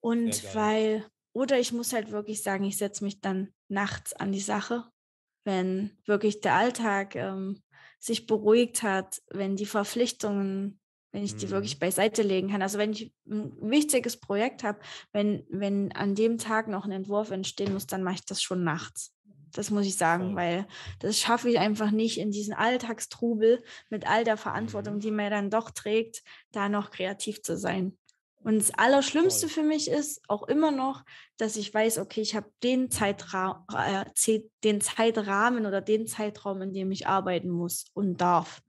Speaker 2: Und weil, oder ich muss halt wirklich sagen, ich setze mich dann nachts an die Sache, wenn wirklich der Alltag ähm, sich beruhigt hat, wenn die Verpflichtungen, wenn ich die mhm. wirklich beiseite legen kann. Also wenn ich ein wichtiges Projekt habe, wenn, wenn an dem Tag noch ein Entwurf entstehen muss, dann mache ich das schon nachts. Das muss ich sagen, Voll. weil das schaffe ich einfach nicht in diesen Alltagstrubel mit all der Verantwortung, mhm. die man dann doch trägt, da noch kreativ zu sein. Und das Allerschlimmste für mich ist auch immer noch, dass ich weiß, okay, ich habe den, Zeitra äh, den Zeitrahmen oder den Zeitraum, in dem ich arbeiten muss und darf.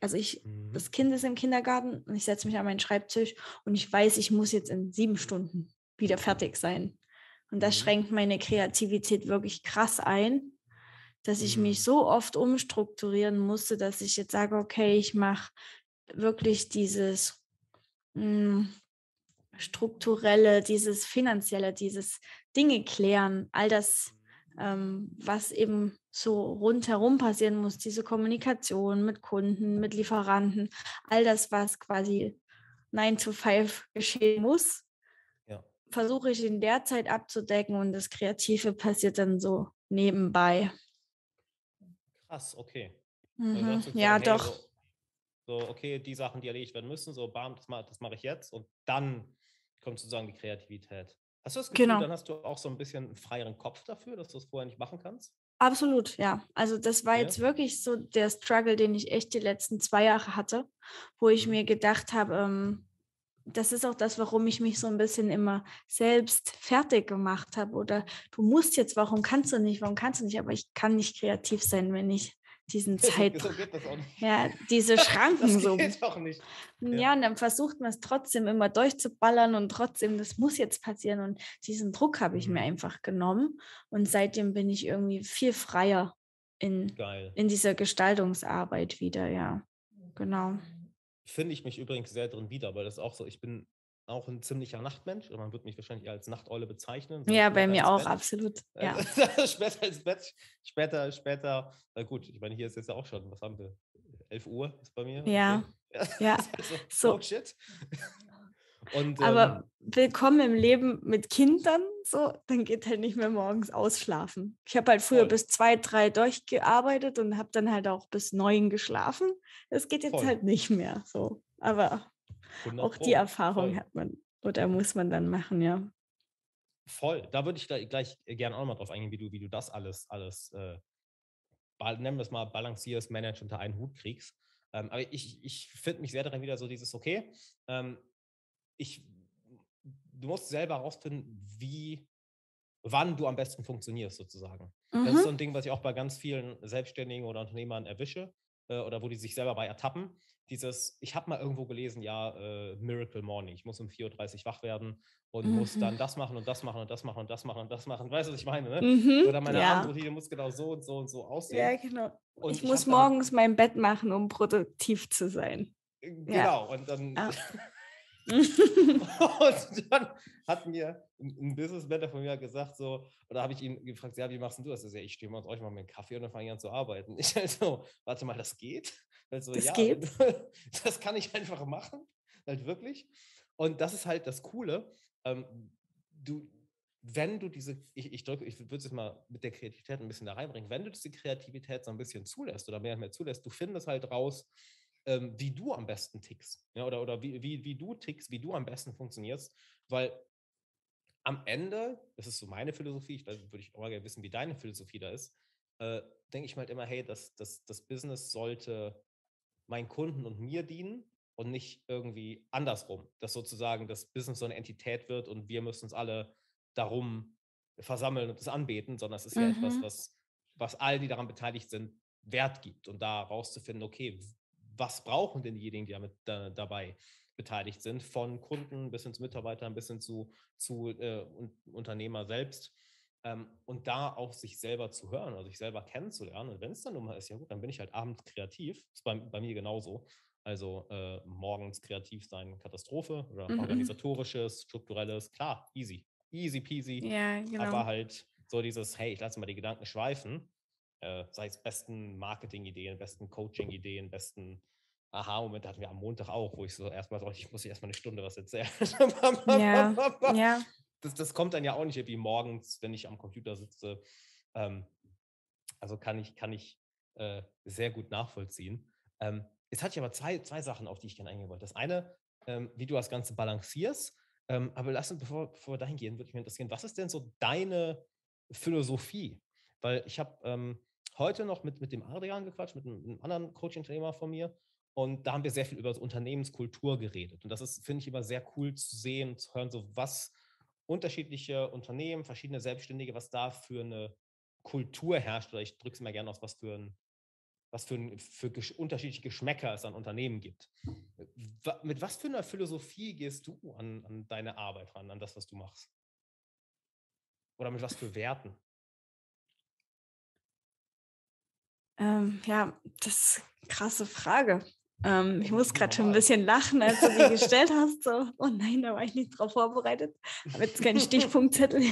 Speaker 2: Also ich, mhm. das Kind ist im Kindergarten und ich setze mich an meinen Schreibtisch und ich weiß, ich muss jetzt in sieben Stunden wieder fertig sein. Und das mhm. schränkt meine Kreativität wirklich krass ein, dass ich mich mhm. so oft umstrukturieren musste, dass ich jetzt sage, okay, ich mache wirklich dieses mh, hm, strukturelle, dieses finanzielle, dieses Dinge klären, all das, ähm, was eben so rundherum passieren muss, diese Kommunikation mit Kunden, mit Lieferanten, all das, was quasi 9 to 5 geschehen muss, ja. versuche ich in der Zeit abzudecken und das Kreative passiert dann so nebenbei.
Speaker 1: Krass, okay.
Speaker 2: Mhm. Ja, sagen, doch.
Speaker 1: Hey, so, so, okay, die Sachen, die erledigt werden müssen, so, bam, das, das mache ich jetzt und dann kommt sozusagen die Kreativität. Hast du das Gefühl, genau. dann hast du auch so ein bisschen einen freieren Kopf dafür, dass du es vorher nicht machen kannst?
Speaker 2: Absolut, ja. Also das war ja. jetzt wirklich so der Struggle, den ich echt die letzten zwei Jahre hatte, wo ich mhm. mir gedacht habe, ähm, das ist auch das, warum ich mich so ein bisschen immer selbst fertig gemacht habe. Oder du musst jetzt, warum kannst du nicht, warum kannst du nicht? Aber ich kann nicht kreativ sein, wenn ich diesen Zeit. So ja, diese Schranken das so. Geht auch nicht. Ja. ja, und dann versucht man es trotzdem immer durchzuballern und trotzdem, das muss jetzt passieren. Und diesen Druck habe ich mhm. mir einfach genommen. Und seitdem bin ich irgendwie viel freier in, in dieser Gestaltungsarbeit wieder, ja. Genau.
Speaker 1: Finde ich mich übrigens sehr drin wieder, weil das auch so, ich bin auch ein ziemlicher Nachtmensch. Man wird mich wahrscheinlich als Nachteule bezeichnen.
Speaker 2: So ja, bei mir auch, Bett. absolut. Ja.
Speaker 1: später ins Bett, später, später, na gut, ich meine, hier ist jetzt ja auch schon, was haben wir? 11 Uhr ist bei mir.
Speaker 2: Ja. Okay. Ja. Also, so. Oh shit. Und, Aber ähm, willkommen im Leben mit Kindern, so, dann geht halt nicht mehr morgens ausschlafen. Ich habe halt früher voll. bis zwei, drei durchgearbeitet und habe dann halt auch bis neun geschlafen. Das geht jetzt voll. halt nicht mehr so. Aber auch die Erfahrung Voll. hat man oder muss man dann machen, ja.
Speaker 1: Voll. Da würde ich gleich, gleich gerne auch mal drauf eingehen, wie du, wie du das alles, alles äh, nennen wir es mal, balancierst, managst, unter einen Hut kriegst. Ähm, aber ich, ich finde mich sehr darin wieder so dieses, okay, ähm, ich, du musst selber herausfinden, wie, wann du am besten funktionierst, sozusagen. Mhm. Das ist so mhm. ein Ding, was ich auch bei ganz vielen Selbstständigen oder Unternehmern erwische äh, oder wo die sich selber bei ertappen dieses, ich habe mal irgendwo gelesen, ja, äh, Miracle Morning, ich muss um 4.30 Uhr wach werden und mhm. muss dann das machen und das machen und das machen und das machen und das machen. Weißt du, was ich meine? Ne? Mhm. Oder meine ja. Abendroutine muss genau so und so und so aussehen.
Speaker 2: Ja, genau. Und ich, ich muss morgens dann, mein Bett machen, um produktiv zu sein.
Speaker 1: Äh, genau, ja. und dann. Ja. und dann hat mir ein Business-Mentor von mir gesagt, so, oder habe ich ihn gefragt, ja, wie machst du das? Er sagt, ich stehe mal euch mal mit einem Kaffee und dann fange ich an zu arbeiten. Ich halt so, warte mal, das geht? Also, das ja, geht. das kann ich einfach machen, halt wirklich. Und das ist halt das Coole. Ähm, du, wenn du diese, ich, ich drücke, ich würde es mal mit der Kreativität ein bisschen da reinbringen, wenn du diese Kreativität so ein bisschen zulässt oder mehr und mehr zulässt, du findest halt raus, ähm, wie du am besten tickst. Ja, oder oder wie, wie, wie du tickst, wie du am besten funktionierst. Weil am Ende, das ist so meine Philosophie, ich würde ich auch mal gerne wissen, wie deine Philosophie da ist, äh, denke ich mal halt immer, hey, das, das, das Business sollte meinen Kunden und mir dienen und nicht irgendwie andersrum, dass sozusagen das Business so eine Entität wird und wir müssen uns alle darum versammeln und es anbeten, sondern es ist mhm. ja etwas, mhm. was, was allen, die daran beteiligt sind, Wert gibt und da rauszufinden, okay, was brauchen denn diejenigen, die damit da, dabei beteiligt sind, von Kunden bis hin zu Mitarbeitern, bis hin zu, zu äh, Unternehmer selbst. Ähm, und da auch sich selber zu hören, also sich selber kennenzulernen. Und wenn es dann nun mal ist, ja gut, dann bin ich halt abends kreativ. Das ist bei, bei mir genauso. Also äh, morgens kreativ sein, Katastrophe oder mhm. organisatorisches, strukturelles, klar, easy. Easy peasy. Ja, genau. Aber halt so dieses, hey, ich lasse mal die Gedanken schweifen. Äh, sei es besten Marketing-Ideen, besten Coaching-Ideen, besten Aha-Momente hatten wir am Montag auch, wo ich so erstmal so, ich muss hier erstmal eine Stunde was erzählen. ja, ja. Das, das kommt dann ja auch nicht wie morgens, wenn ich am Computer sitze. Ähm, also kann ich, kann ich äh, sehr gut nachvollziehen. Ähm, jetzt hatte ich aber zwei, zwei Sachen, auf die ich gerne eingehen wollte. Das eine, ähm, wie du das Ganze balancierst. Ähm, aber lass uns, bevor, bevor wir dahin gehen, würde mich interessieren, was ist denn so deine Philosophie? Weil ich habe ähm, heute noch mit, mit dem Adrian gequatscht, mit einem, einem anderen Coaching-Trainer von mir. Und da haben wir sehr viel über so Unternehmenskultur geredet. Und das ist, finde ich, immer sehr cool zu sehen, zu hören, so was unterschiedliche Unternehmen, verschiedene Selbstständige, was da für eine Kultur herrscht. Oder ich drücke es mal gerne aus, was für ein, was für, ein, für unterschiedliche Geschmäcker es an Unternehmen gibt. Mit was für einer Philosophie gehst du an, an deine Arbeit ran, an das, was du machst? Oder mit was für Werten?
Speaker 2: Ähm, ja, das ist eine krasse Frage. Ähm, ich muss gerade schon ein bisschen lachen, als du die gestellt hast. So, oh nein, da war ich nicht drauf vorbereitet. Habe jetzt keinen Stichpunktzettel.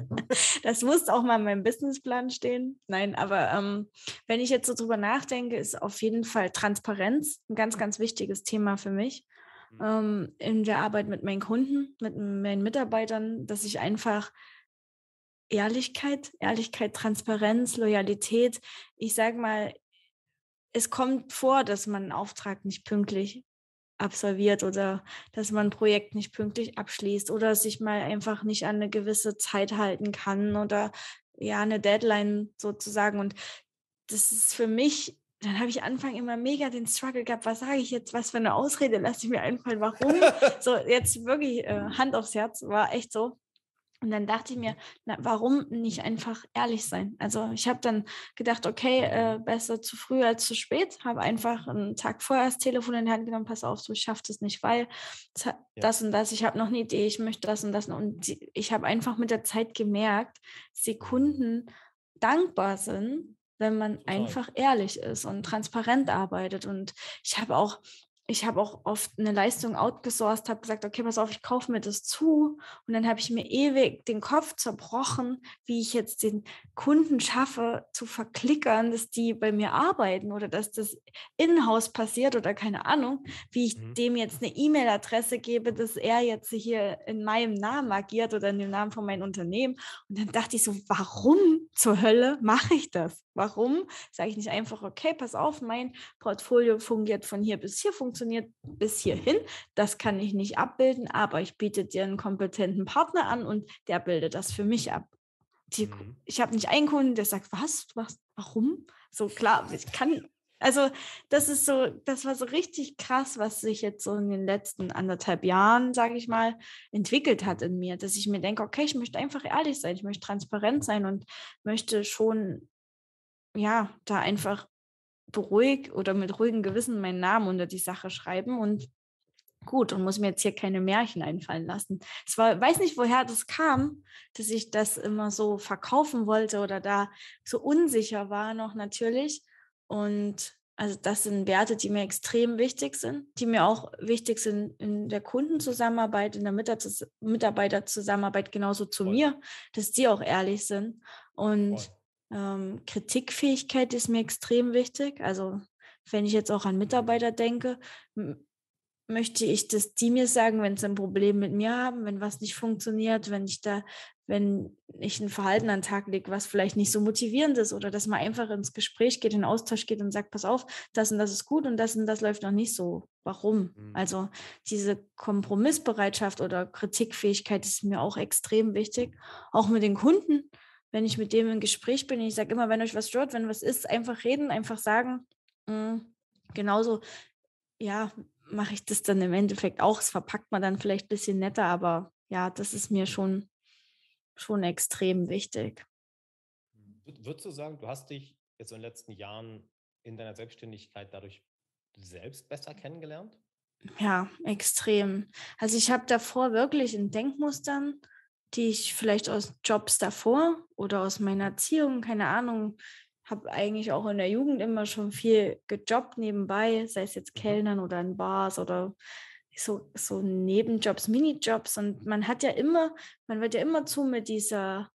Speaker 2: das muss auch mal in meinem Businessplan stehen. Nein, aber ähm, wenn ich jetzt so drüber nachdenke, ist auf jeden Fall Transparenz ein ganz, ganz wichtiges Thema für mich. Mhm. Ähm, in der Arbeit mit meinen Kunden, mit meinen Mitarbeitern, dass ich einfach Ehrlichkeit, Ehrlichkeit, Transparenz, Loyalität. Ich sage mal, es kommt vor, dass man einen Auftrag nicht pünktlich absolviert oder dass man ein Projekt nicht pünktlich abschließt oder sich mal einfach nicht an eine gewisse Zeit halten kann oder ja, eine Deadline sozusagen. Und das ist für mich, dann habe ich Anfang immer mega den Struggle gehabt, was sage ich jetzt, was für eine Ausrede lasse ich mir einfallen, warum? so, jetzt wirklich äh, Hand aufs Herz, war echt so. Und dann dachte ich mir, na, warum nicht einfach ehrlich sein? Also ich habe dann gedacht, okay, äh, besser zu früh als zu spät. Habe einfach einen Tag vorher das Telefon in die Hand genommen, pass auf, du schaffst es nicht, weil das und das, ich habe noch eine Idee, ich möchte das und das. Und ich habe einfach mit der Zeit gemerkt, Sekunden dankbar sind, wenn man einfach ehrlich ist und transparent arbeitet. Und ich habe auch ich habe auch oft eine Leistung outgesourced, habe gesagt, okay, pass auf, ich kaufe mir das zu. Und dann habe ich mir ewig den Kopf zerbrochen, wie ich jetzt den Kunden schaffe, zu verklickern, dass die bei mir arbeiten oder dass das in-house passiert oder keine Ahnung, wie ich mhm. dem jetzt eine E-Mail-Adresse gebe, dass er jetzt hier in meinem Namen agiert oder in dem Namen von meinem Unternehmen. Und dann dachte ich so, warum zur Hölle mache ich das? Warum sage ich nicht einfach, okay, pass auf, mein Portfolio fungiert von hier bis hier, funktioniert bis hierhin. Das kann ich nicht abbilden, aber ich biete dir einen kompetenten Partner an und der bildet das für mich ab. Die, mhm. Ich habe nicht einen Kunden, der sagt, was, was, warum? So klar, ich kann, also das ist so, das war so richtig krass, was sich jetzt so in den letzten anderthalb Jahren, sage ich mal, entwickelt hat in mir, dass ich mir denke, okay, ich möchte einfach ehrlich sein, ich möchte transparent sein und möchte schon ja, da einfach beruhigt oder mit ruhigem Gewissen meinen Namen unter die Sache schreiben und gut und muss mir jetzt hier keine Märchen einfallen lassen. Es war, weiß nicht, woher das kam, dass ich das immer so verkaufen wollte oder da so unsicher war noch natürlich. Und also das sind Werte, die mir extrem wichtig sind, die mir auch wichtig sind in der Kundenzusammenarbeit, in der Mitarbeiterzusammenarbeit, genauso zu Voll. mir, dass die auch ehrlich sind. Und Voll ähm, Kritikfähigkeit ist mir extrem wichtig. Also wenn ich jetzt auch an Mitarbeiter denke, möchte ich, dass die mir sagen, wenn sie ein Problem mit mir haben, wenn was nicht funktioniert, wenn ich da, wenn ich ein Verhalten an den Tag lege, was vielleicht nicht so motivierend ist oder dass man einfach ins Gespräch geht, in Austausch geht und sagt, pass auf, das und das ist gut und das und das läuft noch nicht so. Warum? Mhm. Also diese Kompromissbereitschaft oder Kritikfähigkeit ist mir auch extrem wichtig, auch mit den Kunden wenn ich mit dem im Gespräch bin, ich sage immer, wenn euch was stört, wenn was ist, einfach reden, einfach sagen. Mhm. Genauso, ja, mache ich das dann im Endeffekt auch. Das verpackt man dann vielleicht ein bisschen netter, aber ja, das ist mir schon, schon extrem wichtig.
Speaker 1: Würdest du sagen, du hast dich jetzt in den letzten Jahren in deiner Selbstständigkeit dadurch selbst besser kennengelernt?
Speaker 2: Ja, extrem. Also ich habe davor wirklich in Denkmustern, die ich vielleicht aus Jobs davor oder aus meiner Erziehung, keine Ahnung, habe eigentlich auch in der Jugend immer schon viel gejobbt nebenbei, sei es jetzt mhm. Kellnern oder in Bars oder so, so Nebenjobs, Minijobs. Und man hat ja immer, man wird ja immer zu mit dieser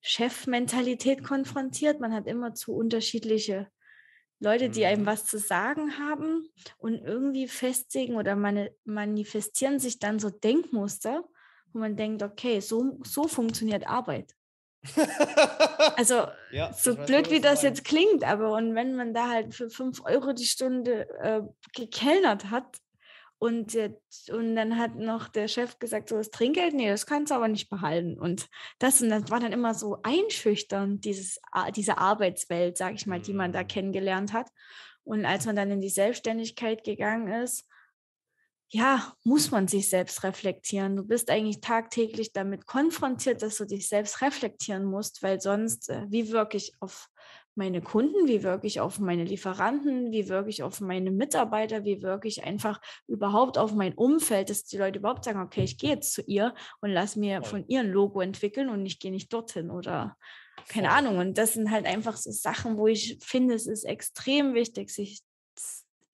Speaker 2: Chefmentalität konfrontiert. Man hat immer zu unterschiedliche Leute, die einem mhm. was zu sagen haben und irgendwie festigen oder manifestieren sich dann so Denkmuster, wo man denkt, okay, so, so funktioniert Arbeit. also ja, so blöd wie das jetzt klingt, aber und wenn man da halt für fünf Euro die Stunde äh, gekellnert hat und, und dann hat noch der Chef gesagt, so das Trinkgeld, nee, das kannst du aber nicht behalten. Und das, und das war dann immer so einschüchternd, dieses, diese Arbeitswelt, sag ich mal, die man da mhm. kennengelernt hat. Und als man dann in die Selbstständigkeit gegangen ist, ja, muss man sich selbst reflektieren. Du bist eigentlich tagtäglich damit konfrontiert, dass du dich selbst reflektieren musst, weil sonst, äh, wie wirke ich auf meine Kunden, wie wirke ich auf meine Lieferanten, wie wirke ich auf meine Mitarbeiter, wie wirke ich einfach überhaupt auf mein Umfeld, dass die Leute überhaupt sagen, okay, ich gehe jetzt zu ihr und lass mir von ihr ein Logo entwickeln und ich gehe nicht dorthin oder keine. Ahnung. Und das sind halt einfach so Sachen, wo ich finde, es ist extrem wichtig, sich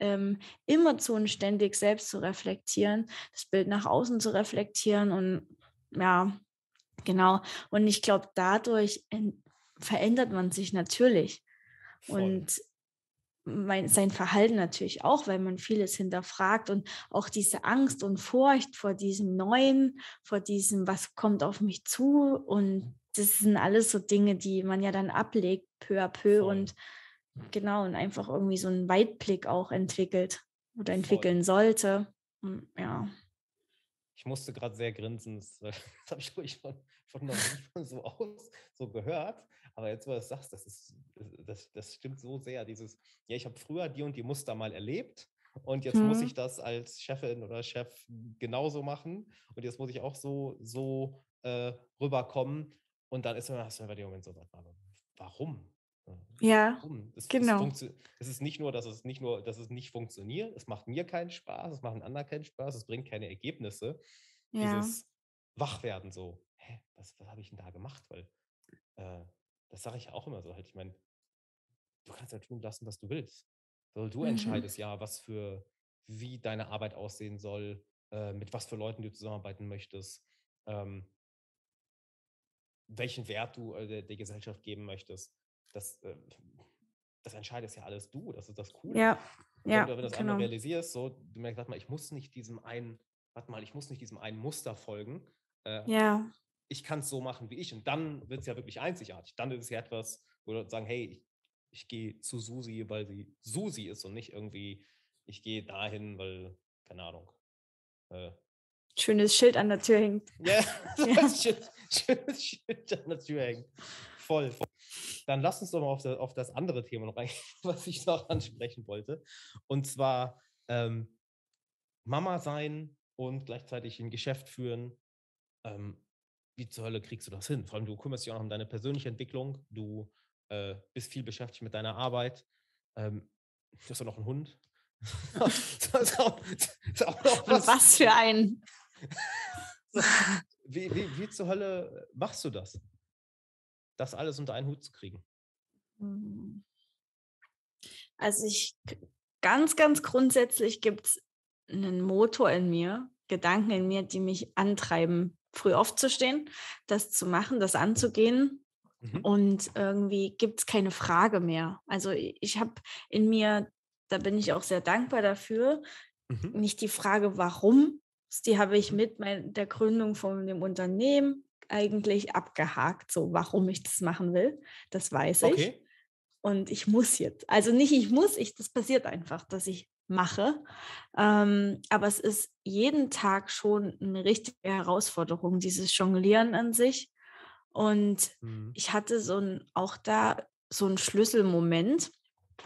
Speaker 2: ähm, immer zu und ständig selbst zu reflektieren, das Bild nach außen zu reflektieren und ja, genau. Und ich glaube, dadurch verändert man sich natürlich. Voll. Und mein, sein Verhalten natürlich auch, weil man vieles hinterfragt und auch diese Angst und Furcht vor diesem Neuen, vor diesem, was kommt auf mich zu. Und das sind alles so Dinge, die man ja dann ablegt, peu à peu. Voll. Und genau, und einfach irgendwie so einen Weitblick auch entwickelt oder entwickeln Voll. sollte. Und, ja.
Speaker 1: Ich musste gerade sehr grinsen, das, das habe ich ruhig von, von noch nicht so aus so gehört. Aber jetzt, wo du das sagst, das, ist, das, das stimmt so sehr. Dieses, ja, ich habe früher die und die Muster mal erlebt und jetzt hm. muss ich das als Chefin oder Chef genauso machen und jetzt muss ich auch so, so äh, rüberkommen. Und dann ist man, hast du bei dem Moment so, warum?
Speaker 2: Ja,
Speaker 1: Es,
Speaker 2: genau.
Speaker 1: Es, es, ist nicht nur, dass es nicht nur, dass es nicht funktioniert. Es macht mir keinen Spaß, es macht einen anderen keinen Spaß, es bringt keine Ergebnisse. Ja. Dieses Wachwerden so, hä, was, was habe ich denn da gemacht? Weil äh, das sage ich auch immer so halt. Ich meine, du kannst ja tun lassen, was du willst. So, du mhm. entscheidest ja, was für, wie deine Arbeit aussehen soll, äh, mit was für Leuten du zusammenarbeiten möchtest, ähm, welchen Wert du äh, der, der Gesellschaft geben möchtest das, äh, das entscheidest ja alles du. Das ist das Coole.
Speaker 2: Ja.
Speaker 1: ja wenn du das genau. einmal realisierst, so, du merkst, warte mal, ich muss nicht diesem einen, warte mal, ich muss nicht diesem einen Muster folgen.
Speaker 2: Äh, ja.
Speaker 1: Ich kann es so machen wie ich. Und dann wird es ja wirklich einzigartig. Dann ist es ja etwas, wo du sagen, hey, ich, ich gehe zu Susi, weil sie Susi ist und nicht irgendwie, ich gehe dahin, weil, keine Ahnung.
Speaker 2: Äh, Schönes Schild an der Tür hängt.
Speaker 1: Ja, ja. schönes Schild an der Tür hängt. Voll. Dann lass uns doch mal auf das, auf das andere Thema noch rein, was ich noch ansprechen wollte. Und zwar ähm, Mama sein und gleichzeitig ein Geschäft führen. Ähm, wie zur Hölle kriegst du das hin? Vor allem, du kümmerst dich auch noch um deine persönliche Entwicklung. Du äh, bist viel beschäftigt mit deiner Arbeit. Ähm, du hast auch noch einen Hund.
Speaker 2: auch was. was für ein.
Speaker 1: wie, wie, wie zur Hölle machst du das? Das alles unter einen Hut zu kriegen?
Speaker 2: Hm. Also ich ganz, ganz grundsätzlich gibt es einen Motor in mir, Gedanken in mir, die mich antreiben, früh aufzustehen, das zu machen, das anzugehen. Mhm. Und irgendwie gibt es keine Frage mehr. Also ich habe in mir, da bin ich auch sehr dankbar dafür, mhm. nicht die Frage, warum, die habe ich mit der Gründung von dem Unternehmen eigentlich abgehakt, so warum ich das machen will. Das weiß ich. Okay. Und ich muss jetzt. Also nicht ich muss, ich, das passiert einfach, dass ich mache. Ähm, aber es ist jeden Tag schon eine richtige Herausforderung, dieses Jonglieren an sich. Und mhm. ich hatte so ein, auch da so einen Schlüsselmoment.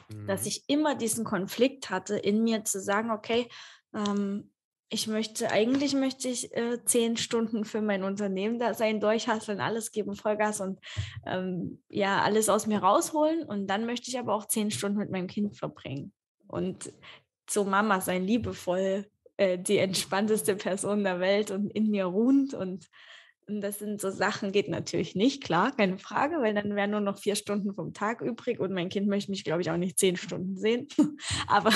Speaker 2: mhm. dass ich immer diesen Konflikt hatte, in mir zu sagen, okay, ähm, ich möchte, eigentlich möchte ich äh, zehn Stunden für mein Unternehmen da sein, durchhasseln, alles geben, Vollgas und ähm, ja, alles aus mir rausholen. Und dann möchte ich aber auch zehn Stunden mit meinem Kind verbringen. Und so Mama sein, liebevoll, äh, die entspannteste Person der Welt und in mir ruhend und und das sind so Sachen, geht natürlich nicht, klar, keine Frage, weil dann wären nur noch vier Stunden vom Tag übrig und mein Kind möchte mich, glaube ich, auch nicht zehn Stunden sehen. Aber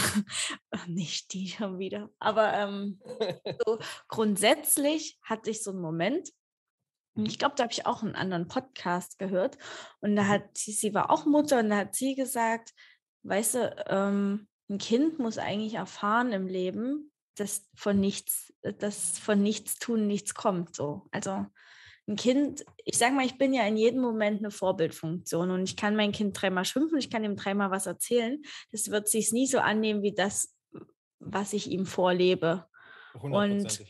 Speaker 2: nicht die schon wieder. Aber ähm, so grundsätzlich hatte ich so einen Moment. Ich glaube, da habe ich auch einen anderen Podcast gehört. Und da mhm. hat sie, sie war auch Mutter und da hat sie gesagt, weißt du, ähm, ein Kind muss eigentlich erfahren im Leben, dass von nichts, äh, dass von nichts tun nichts kommt. So. Also ein Kind, ich sage mal, ich bin ja in jedem Moment eine Vorbildfunktion und ich kann mein Kind dreimal schimpfen, ich kann ihm dreimal was erzählen. Das wird sich nie so annehmen wie das, was ich ihm vorlebe. Und,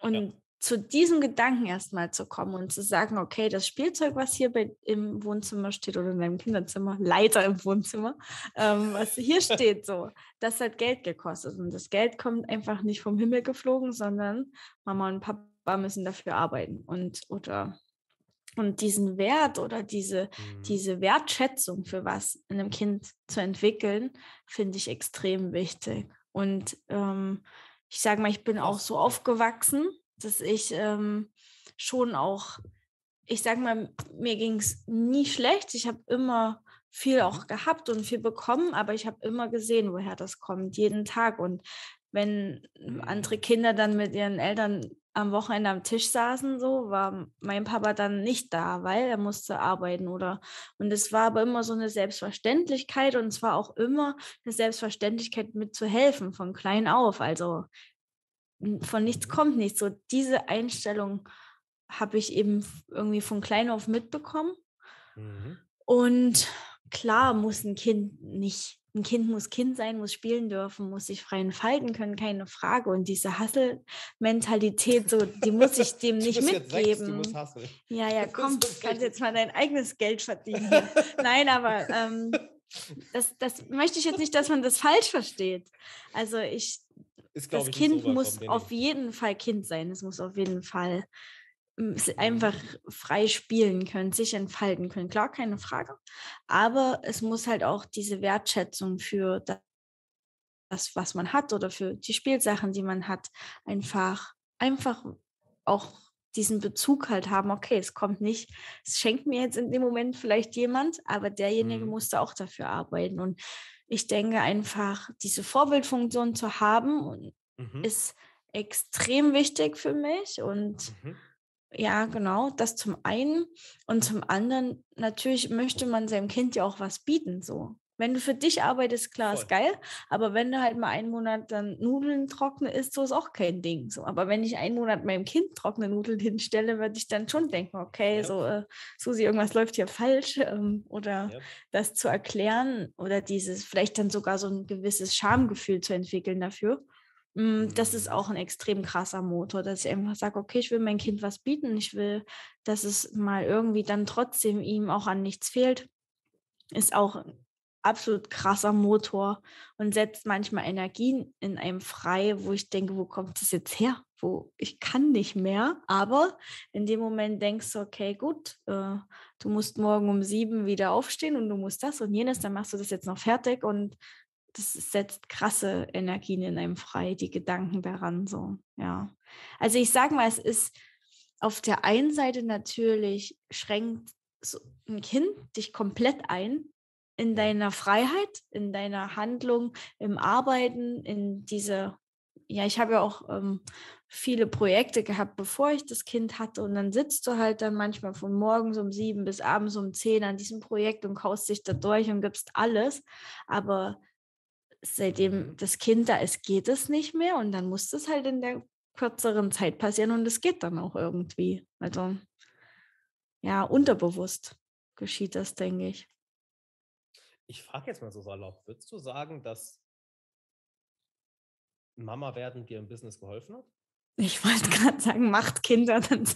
Speaker 2: und ja zu diesem Gedanken erstmal zu kommen und zu sagen, okay, das Spielzeug, was hier bei, im Wohnzimmer steht oder in deinem Kinderzimmer, Leiter im Wohnzimmer, ähm, was hier steht, so, das hat Geld gekostet. Und das Geld kommt einfach nicht vom Himmel geflogen, sondern Mama und Papa müssen dafür arbeiten. Und, oder, und diesen Wert oder diese, mhm. diese Wertschätzung für was in einem Kind zu entwickeln, finde ich extrem wichtig. Und ähm, ich sage mal, ich bin auch so aufgewachsen, dass ich ähm, schon auch, ich sage mal, mir ging es nie schlecht. Ich habe immer viel auch mhm. gehabt und viel bekommen, aber ich habe immer gesehen, woher das kommt, jeden Tag. Und wenn andere mhm. Kinder dann mit ihren Eltern am Wochenende am Tisch saßen, so war mein Papa dann nicht da, weil er musste arbeiten oder und es war aber immer so eine Selbstverständlichkeit und es war auch immer eine Selbstverständlichkeit mitzuhelfen von klein auf. Also von nichts kommt nichts. So diese Einstellung habe ich eben irgendwie von klein auf mitbekommen. Mhm. Und klar muss ein Kind nicht, ein Kind muss Kind sein, muss spielen dürfen, muss sich frei entfalten können, keine Frage. Und diese Hustle-Mentalität, so, die muss ich dem nicht mitgeben. ja, ja, komm, du kannst jetzt mal dein eigenes Geld verdienen. Nein, aber ähm, das, das möchte ich jetzt nicht, dass man das falsch versteht. Also ich ist, das Kind muss auf jeden Fall Kind sein. Es muss auf jeden Fall einfach frei spielen können, sich entfalten können. Klar, keine Frage. Aber es muss halt auch diese Wertschätzung für das, was man hat oder für die Spielsachen, die man hat, einfach, einfach auch diesen Bezug halt haben, okay, es kommt nicht, es schenkt mir jetzt in dem Moment vielleicht jemand, aber derjenige mhm. musste auch dafür arbeiten. Und ich denke einfach, diese Vorbildfunktion zu haben mhm. ist extrem wichtig für mich und mhm. Ja, genau, das zum einen und zum anderen natürlich möchte man seinem Kind ja auch was bieten so. Wenn du für dich arbeitest, klar, Voll. ist geil. Aber wenn du halt mal einen Monat dann Nudeln trockne isst, so ist auch kein Ding. So. Aber wenn ich einen Monat meinem Kind trockene Nudeln hinstelle, würde ich dann schon denken, okay, ja. so, äh, Susi, irgendwas läuft hier falsch. Ähm, oder ja. das zu erklären oder dieses, vielleicht dann sogar so ein gewisses Schamgefühl zu entwickeln dafür. Mm, das ist auch ein extrem krasser Motor, dass ich einfach sage, okay, ich will mein Kind was bieten, ich will, dass es mal irgendwie dann trotzdem ihm auch an nichts fehlt, ist auch absolut krasser Motor und setzt manchmal Energien in einem frei, wo ich denke, wo kommt das jetzt her? Wo ich kann nicht mehr. Aber in dem Moment denkst du, okay, gut, äh, du musst morgen um sieben wieder aufstehen und du musst das und jenes, dann machst du das jetzt noch fertig und das setzt krasse Energien in einem frei, die Gedanken daran so, ja. Also ich sage mal, es ist auf der einen Seite natürlich schränkt so ein Kind dich komplett ein, in deiner Freiheit, in deiner Handlung, im Arbeiten, in diese, ja, ich habe ja auch ähm, viele Projekte gehabt, bevor ich das Kind hatte. Und dann sitzt du halt dann manchmal von morgens um sieben bis abends um zehn an diesem Projekt und kaust dich da durch und gibst alles. Aber seitdem das Kind da ist, geht es nicht mehr. Und dann muss das halt in der kürzeren Zeit passieren und es geht dann auch irgendwie. Also ja, unterbewusst geschieht das, denke ich.
Speaker 1: Ich frage jetzt mal so salopp, würdest du sagen, dass Mama werden dir im Business geholfen hat?
Speaker 2: Ich wollte gerade sagen, macht Kinder, dann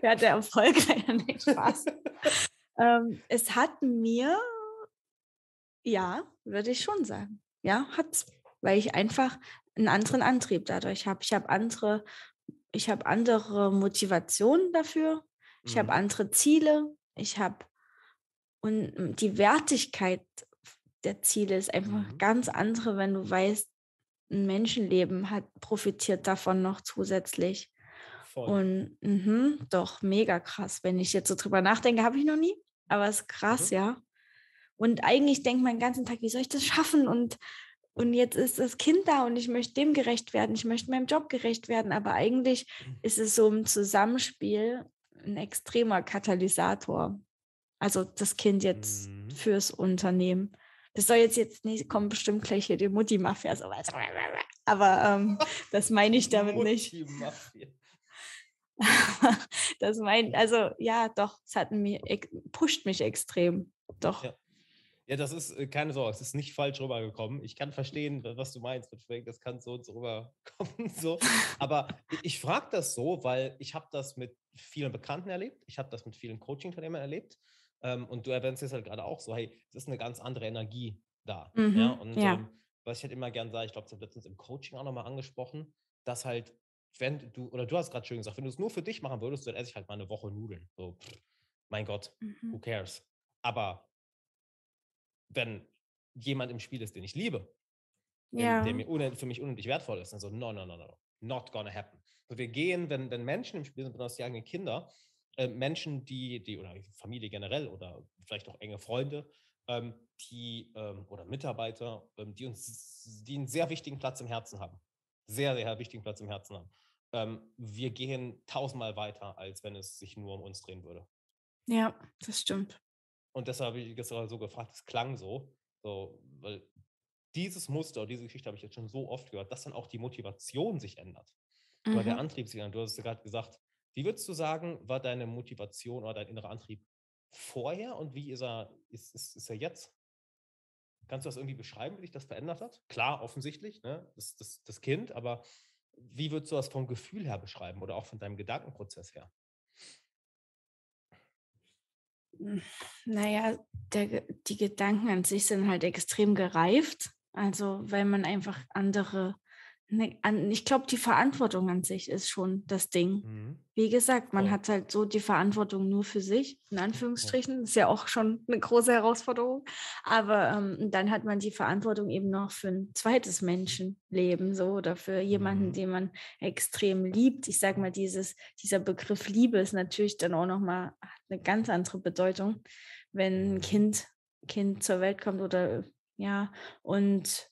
Speaker 2: wäre der erfolgreicher. Nicht Spaß. ähm, es hat mir, ja, würde ich schon sagen. Ja, hat's. Weil ich einfach einen anderen Antrieb dadurch habe. Ich habe andere, ich habe andere Motivationen dafür. Ich mhm. habe andere Ziele. Ich habe und die Wertigkeit der Ziele ist einfach mhm. ganz andere, wenn du weißt, ein Menschenleben hat profitiert davon noch zusätzlich. Voll. Und mh, doch mega krass. Wenn ich jetzt so drüber nachdenke, habe ich noch nie, aber es ist krass, mhm. ja. Und eigentlich denkt man den ganzen Tag, wie soll ich das schaffen? Und, und jetzt ist das Kind da und ich möchte dem gerecht werden, ich möchte meinem Job gerecht werden. Aber eigentlich mhm. ist es so im Zusammenspiel ein extremer Katalysator. Also das Kind jetzt mhm. fürs Unternehmen. Das soll jetzt jetzt nicht, kommt bestimmt gleich hier die Mutti-Mafia, sowas. Aber ähm, das meine ich damit nicht. das meint, also ja, doch, es hat mich, pusht mich extrem. Doch.
Speaker 1: Ja. Ja. das ist, äh, keine Sorge, es ist nicht falsch rübergekommen. Ich kann verstehen, was du meinst mit Frank, das kann so und so rüberkommen. So. Aber ich frage das so, weil ich habe das mit vielen Bekannten erlebt, ich habe das mit vielen Coaching-Unternehmern erlebt ähm, und du erwähnst es halt gerade auch so, hey, es ist eine ganz andere Energie da. Mhm, ja? Und ja. Ähm, was ich halt immer gern sage, ich glaube, das habe letztens im Coaching auch nochmal angesprochen, dass halt, wenn du, oder du hast gerade schön gesagt, wenn du es nur für dich machen würdest, dann esse ich halt mal eine Woche Nudeln. So, pff, mein Gott, mhm. who cares? Aber wenn jemand im Spiel ist, den ich liebe, ja. der, mir für mich unendlich wertvoll ist, dann so, no, no, no, no, not gonna happen. So, wir gehen, wenn, wenn Menschen im Spiel sind, besonders die eigenen Kinder, äh, Menschen, die, die, oder Familie generell oder vielleicht auch enge Freunde, ähm, die, ähm, oder Mitarbeiter, ähm, die uns, die einen sehr wichtigen Platz im Herzen haben. Sehr, sehr wichtigen Platz im Herzen haben. Ähm, wir gehen tausendmal weiter, als wenn es sich nur um uns drehen würde.
Speaker 2: Ja, das stimmt.
Speaker 1: Und deshalb habe ich gestern so gefragt, es klang so, so, weil dieses Muster, diese Geschichte habe ich jetzt schon so oft gehört, dass dann auch die Motivation sich ändert. Mhm. Oder der mhm. Antrieb sich ändert. Du hast ja gerade gesagt, wie würdest du sagen, war deine Motivation oder dein innerer Antrieb vorher und wie ist er, ist, ist, ist er jetzt? Kannst du das irgendwie beschreiben, wie sich das verändert hat? Klar, offensichtlich, ne? das, das, das Kind, aber wie würdest du das vom Gefühl her beschreiben oder auch von deinem Gedankenprozess her?
Speaker 2: Hm, naja, der, die Gedanken an sich sind halt extrem gereift. Also, weil man einfach andere ich glaube, die Verantwortung an sich ist schon das Ding. Mhm. Wie gesagt, man oh. hat halt so die Verantwortung nur für sich, in Anführungsstrichen. Ist ja auch schon eine große Herausforderung. Aber ähm, dann hat man die Verantwortung eben noch für ein zweites Menschenleben so oder für jemanden, mhm. den man extrem liebt. Ich sage mal, dieses, dieser Begriff Liebe ist natürlich dann auch nochmal eine ganz andere Bedeutung, wenn ein mhm. Kind, kind zur Welt kommt oder ja, und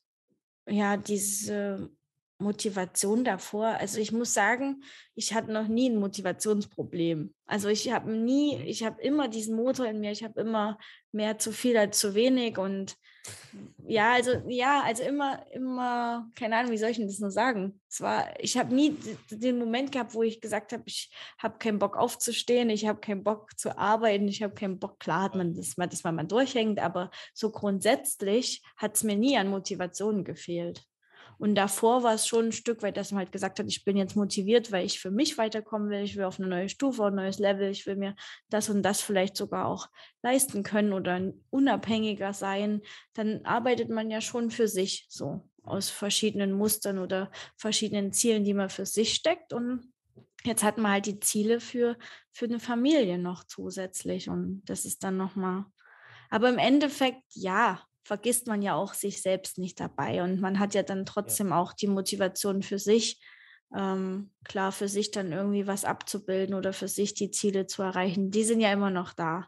Speaker 2: ja, diese Motivation davor. Also ich muss sagen, ich hatte noch nie ein Motivationsproblem. Also ich habe nie, mhm. ich habe immer diesen Motor in mir, ich habe immer mehr zu viel als zu wenig und ja, also ja, also immer, immer, keine Ahnung, wie soll ich denn das nur sagen? Es war, ich habe nie den Moment gehabt, wo ich gesagt habe, ich habe keinen Bock aufzustehen, ich habe keinen Bock zu arbeiten, ich habe keinen Bock, klar hat man das, dass man mal durchhängt, aber so grundsätzlich hat es mir nie an Motivation gefehlt. Und davor war es schon ein Stück weit, dass man halt gesagt hat, ich bin jetzt motiviert, weil ich für mich weiterkommen will, ich will auf eine neue Stufe, ein neues Level, ich will mir das und das vielleicht sogar auch leisten können oder unabhängiger sein. Dann arbeitet man ja schon für sich so aus verschiedenen Mustern oder verschiedenen Zielen, die man für sich steckt. Und jetzt hat man halt die Ziele für, für eine Familie noch zusätzlich. Und das ist dann nochmal. Aber im Endeffekt, ja, vergisst man ja auch sich selbst nicht dabei. Und man hat ja dann trotzdem ja. auch die Motivation für sich, ähm, klar, für sich dann irgendwie was abzubilden oder für sich die Ziele zu erreichen. Die sind ja immer noch da.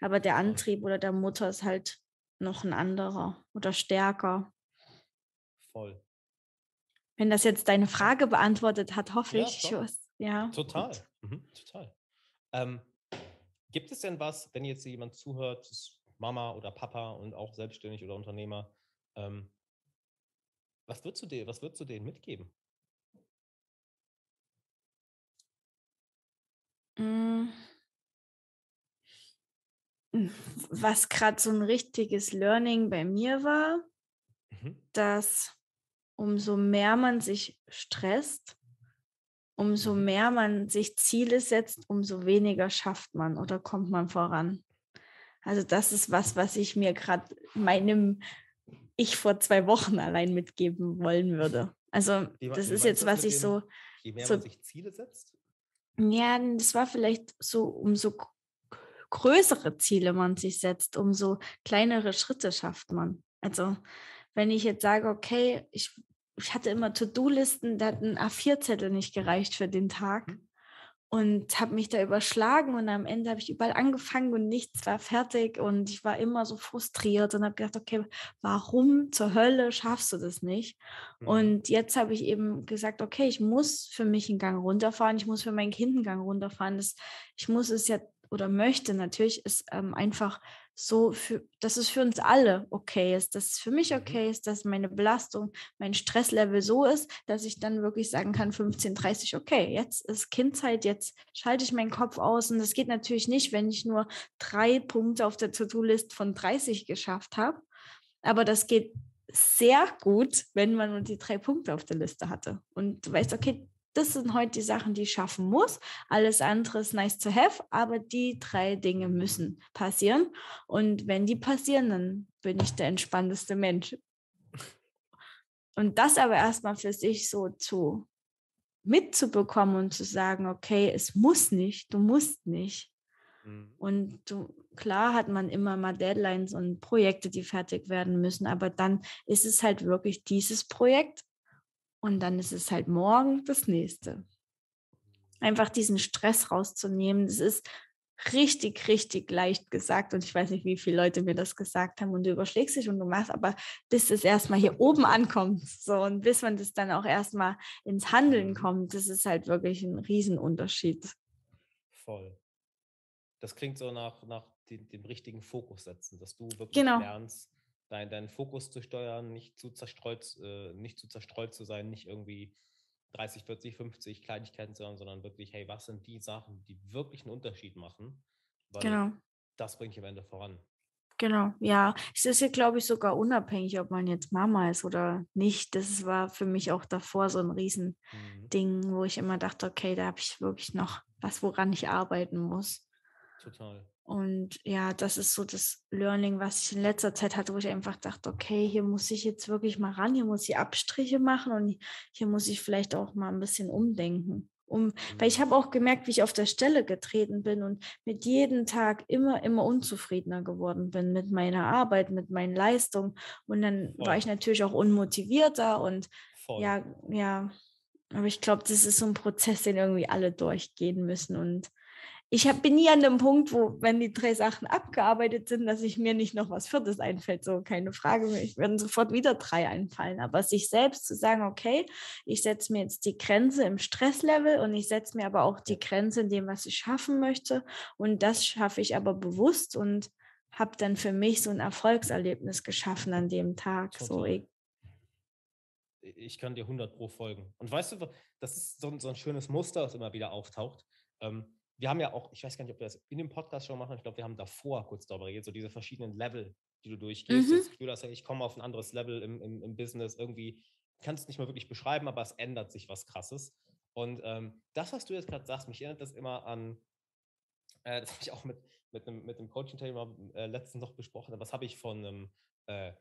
Speaker 2: Aber der Antrieb oder der Mutter ist halt noch ein anderer oder stärker.
Speaker 1: Voll.
Speaker 2: Wenn das jetzt deine Frage beantwortet hat, hoffe ja, ich.
Speaker 1: Was, ja. Total. Mhm, total. Ähm, gibt es denn was, wenn jetzt jemand zuhört, Mama oder Papa und auch selbstständig oder Unternehmer. Ähm, was würdest du dir, was würdest du denen mitgeben?
Speaker 2: Mm. Was gerade so ein richtiges Learning bei mir war, mhm. dass umso mehr man sich stresst, umso mhm. mehr man sich Ziele setzt, umso weniger schafft man oder kommt man voran. Also das ist was, was ich mir gerade meinem ich vor zwei Wochen allein mitgeben wollen würde. Also wie, das wie ist jetzt, was ich dem, so.
Speaker 1: Je mehr so, man sich Ziele setzt?
Speaker 2: Ja, das war vielleicht so, umso größere Ziele man sich setzt, umso kleinere Schritte schafft man. Also wenn ich jetzt sage, okay, ich, ich hatte immer To-Do-Listen, da hat ein A4-Zettel nicht gereicht für den Tag. Mhm und habe mich da überschlagen und am Ende habe ich überall angefangen und nichts war fertig und ich war immer so frustriert und habe gedacht, okay, warum zur Hölle schaffst du das nicht? Mhm. Und jetzt habe ich eben gesagt, okay, ich muss für mich einen Gang runterfahren, ich muss für mein Kind einen Gang runterfahren. Das, ich muss es ja oder möchte natürlich es ähm, einfach so, für, dass es für uns alle okay ist, dass es für mich mhm. okay ist, dass meine Belastung, mein Stresslevel so ist, dass ich dann wirklich sagen kann, 15, 30, okay, jetzt ist Kindzeit, jetzt schalte ich meinen Kopf aus. Und das geht natürlich nicht, wenn ich nur drei Punkte auf der To-Do-List von 30 geschafft habe. Aber das geht sehr gut, wenn man nur die drei Punkte auf der Liste hatte. Und du weißt, okay, das sind heute die Sachen, die ich schaffen muss. Alles andere ist nice to have, aber die drei Dinge müssen passieren. Und wenn die passieren, dann bin ich der entspannteste Mensch. Und das aber erstmal für sich so zu mitzubekommen und zu sagen, okay, es muss nicht, du musst nicht. Mhm. Und du, klar hat man immer mal Deadlines und Projekte, die fertig werden müssen, aber dann ist es halt wirklich dieses Projekt und dann ist es halt morgen das nächste. Einfach diesen Stress rauszunehmen, das ist richtig, richtig leicht gesagt. Und ich weiß nicht, wie viele Leute mir das gesagt haben und du überschlägst dich und du machst, aber bis es erstmal hier oben ankommt, so und bis man das dann auch erstmal ins Handeln mhm. kommt, das ist halt wirklich ein Riesenunterschied.
Speaker 1: Voll. Das klingt so nach, nach dem, dem richtigen Fokus setzen, dass du wirklich
Speaker 2: genau.
Speaker 1: lernst, dein, deinen Fokus zu steuern, nicht zu zerstreut, äh, nicht zu zerstreut zu sein, nicht irgendwie 30, 40, 50 Kleinigkeiten zu haben, sondern wirklich, hey, was sind die Sachen, die wirklich einen Unterschied machen?
Speaker 2: Weil genau.
Speaker 1: Das bringt dich am Ende voran.
Speaker 2: Genau, ja. Es ist ja, glaube ich, sogar unabhängig, ob man jetzt Mama ist oder nicht. Das war für mich auch davor so ein Riesending, mhm. wo ich immer dachte, okay, da habe ich wirklich noch was, woran ich arbeiten muss.
Speaker 1: Total.
Speaker 2: Und ja, das ist so das Learning, was ich in letzter Zeit hatte, wo ich einfach dachte, okay, hier muss ich jetzt wirklich mal ran, hier muss ich Abstriche machen und hier muss ich vielleicht auch mal ein bisschen umdenken. Um, weil ich mhm. habe auch gemerkt, wie ich auf der Stelle getreten bin und mit jedem Tag immer, immer unzufriedener geworden bin mit meiner Arbeit, mit meinen Leistungen. Und dann Voll. war ich natürlich auch unmotivierter und Voll. ja, ja. Aber ich glaube, das ist so ein Prozess, den irgendwie alle durchgehen müssen. Und ich hab, bin nie an dem Punkt, wo, wenn die drei Sachen abgearbeitet sind, dass ich mir nicht noch was Viertes einfällt. So, keine Frage, ich werden sofort wieder drei einfallen. Aber sich selbst zu sagen, okay, ich setze mir jetzt die Grenze im Stresslevel und ich setze mir aber auch die Grenze in dem, was ich schaffen möchte. Und das schaffe ich aber bewusst und habe dann für mich so ein Erfolgserlebnis geschaffen an dem Tag. So, ich,
Speaker 1: ich kann dir 100 pro folgen. Und weißt du, das ist so ein, so ein schönes Muster, das immer wieder auftaucht. Ähm, wir haben ja auch, ich weiß gar nicht, ob wir das in dem Podcast schon machen, ich glaube, wir haben davor kurz darüber geredet, so diese verschiedenen Level, die du durchgehst. Mhm. Das Gefühl hast, ich komme auf ein anderes Level im, im, im Business, irgendwie kannst es nicht mehr wirklich beschreiben, aber es ändert sich was Krasses. Und ähm, das, was du jetzt gerade sagst, mich erinnert das immer an, äh, das habe ich auch mit, mit einem, mit einem Coaching-Thema äh, letztens noch besprochen, was habe ich von einem äh,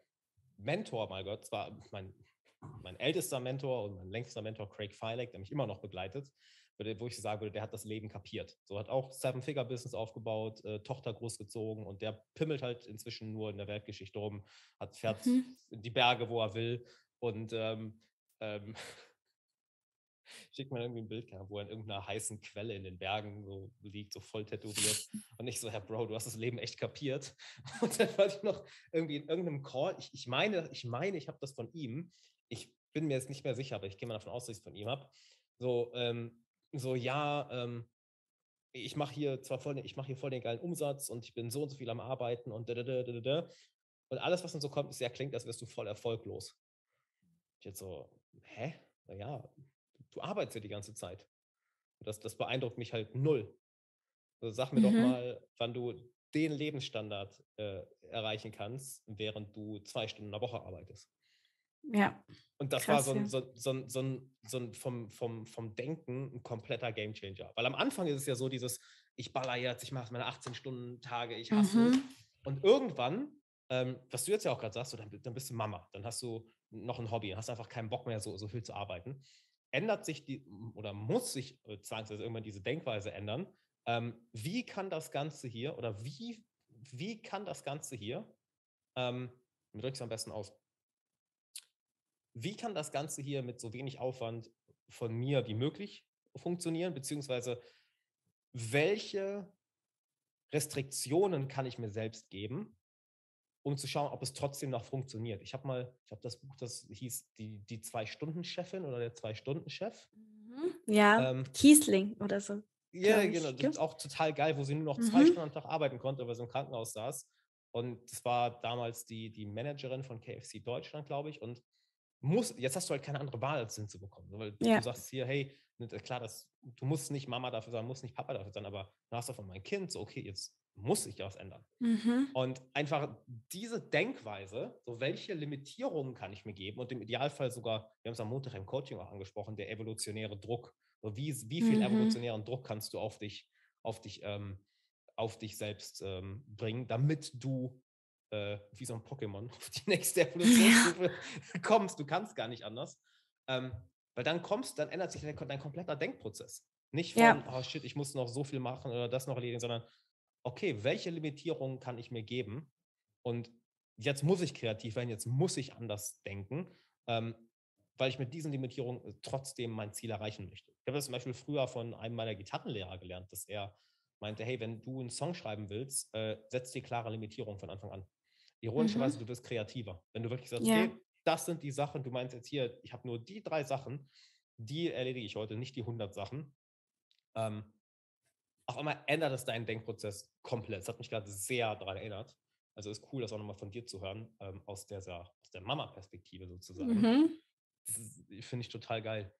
Speaker 1: Mentor mal gehört, zwar mein, mein ältester Mentor und mein längster Mentor, Craig Filek, der mich immer noch begleitet wo ich sagen würde, der hat das Leben kapiert. So hat auch Seven-Figure-Business aufgebaut, äh, Tochter großgezogen und der pimmelt halt inzwischen nur in der Weltgeschichte rum, hat fährt mhm. in die Berge, wo er will und ähm, ähm, schickt mir irgendwie ein Bild, wo er in irgendeiner heißen Quelle in den Bergen so liegt, so voll tätowiert. Und ich so, Herr Bro, du hast das Leben echt kapiert. Und dann war ich noch irgendwie in irgendeinem Call. Ich, ich meine, ich meine, ich habe das von ihm. Ich bin mir jetzt nicht mehr sicher, aber ich gehe mal davon aus, dass ich es von ihm habe. So, ähm, so, ja, ähm, ich mache hier zwar voll, ich mache hier voll den geilen Umsatz und ich bin so und so viel am Arbeiten und da, da, da, da, da. Und alles, was dann so kommt, ist ja klingt, als wärst du voll erfolglos. Ich jetzt so, hä? Naja, du, arbeitest ja die ganze Zeit. Das, das beeindruckt mich halt null. Also sag mir mhm. doch mal, wann du den Lebensstandard äh, erreichen kannst, während du zwei Stunden in der Woche arbeitest.
Speaker 2: Ja.
Speaker 1: Und das Krass, war so ein, so, so, so, so ein vom, vom, vom Denken ein kompletter Gamechanger. Weil am Anfang ist es ja so dieses, ich baller jetzt, ich mache meine 18-Stunden-Tage, ich hasse. Mhm. Und irgendwann ähm, was du jetzt ja auch gerade sagst, so, dann, dann, bist du Mama, dann hast du noch ein Hobby, hast einfach keinen Bock mehr, so, so viel zu arbeiten. Ändert sich die oder muss sich äh, zwangsweise irgendwann diese Denkweise ändern? Ähm, wie kann das Ganze hier oder wie, wie kann das Ganze hier, ähm, wie drücke ich es am besten aus? Wie kann das Ganze hier mit so wenig Aufwand von mir wie möglich funktionieren, beziehungsweise welche Restriktionen kann ich mir selbst geben, um zu schauen, ob es trotzdem noch funktioniert. Ich habe mal, ich habe das Buch, das hieß die, die Zwei-Stunden-Chefin oder der Zwei-Stunden-Chef.
Speaker 2: Mhm. Ja, ähm, Kiesling oder so.
Speaker 1: Ja, genau. Das ist auch total geil, wo sie nur noch zwei mhm. Stunden am Tag arbeiten konnte, weil sie im Krankenhaus saß. Und das war damals die, die Managerin von KFC Deutschland, glaube ich. Und muss, jetzt hast du halt keine andere Wahl, als hinzubekommen. Weil ja. du sagst hier, hey, ne, klar, das, du musst nicht Mama dafür sein, musst nicht Papa dafür sein, aber du hast davon mein Kind, so okay, jetzt muss sich ja was ändern. Mhm. Und einfach diese Denkweise, so welche Limitierungen kann ich mir geben und im Idealfall sogar, wir haben es am Montag im Coaching auch angesprochen, der evolutionäre Druck. So wie, wie viel mhm. evolutionären Druck kannst du auf dich, auf dich, ähm, auf dich selbst ähm, bringen, damit du äh, wie so ein Pokémon auf die nächste Evolutionsstufe ja. kommst. Du kannst gar nicht anders. Ähm, weil dann kommst, dann ändert sich dein, dein kompletter Denkprozess. Nicht von, ja. oh shit, ich muss noch so viel machen oder das noch erledigen, sondern okay, welche Limitierungen kann ich mir geben? Und jetzt muss ich kreativ werden, jetzt muss ich anders denken, ähm, weil ich mit diesen Limitierungen äh, trotzdem mein Ziel erreichen möchte. Ich habe das zum Beispiel früher von einem meiner Gitarrenlehrer gelernt, dass er meinte, hey, wenn du einen Song schreiben willst, äh, setz dir klare Limitierungen von Anfang an. Ironischerweise, mhm. du wirst kreativer. Wenn du wirklich sagst, ja. okay, das sind die Sachen, du meinst jetzt hier, ich habe nur die drei Sachen, die erledige ich heute, nicht die 100 Sachen. Ähm, auf einmal ändert es deinen Denkprozess komplett. Das hat mich gerade sehr daran erinnert. Also ist cool, das auch nochmal von dir zu hören, ähm, aus, der, aus der Mama-Perspektive sozusagen. Mhm. Finde ich total geil.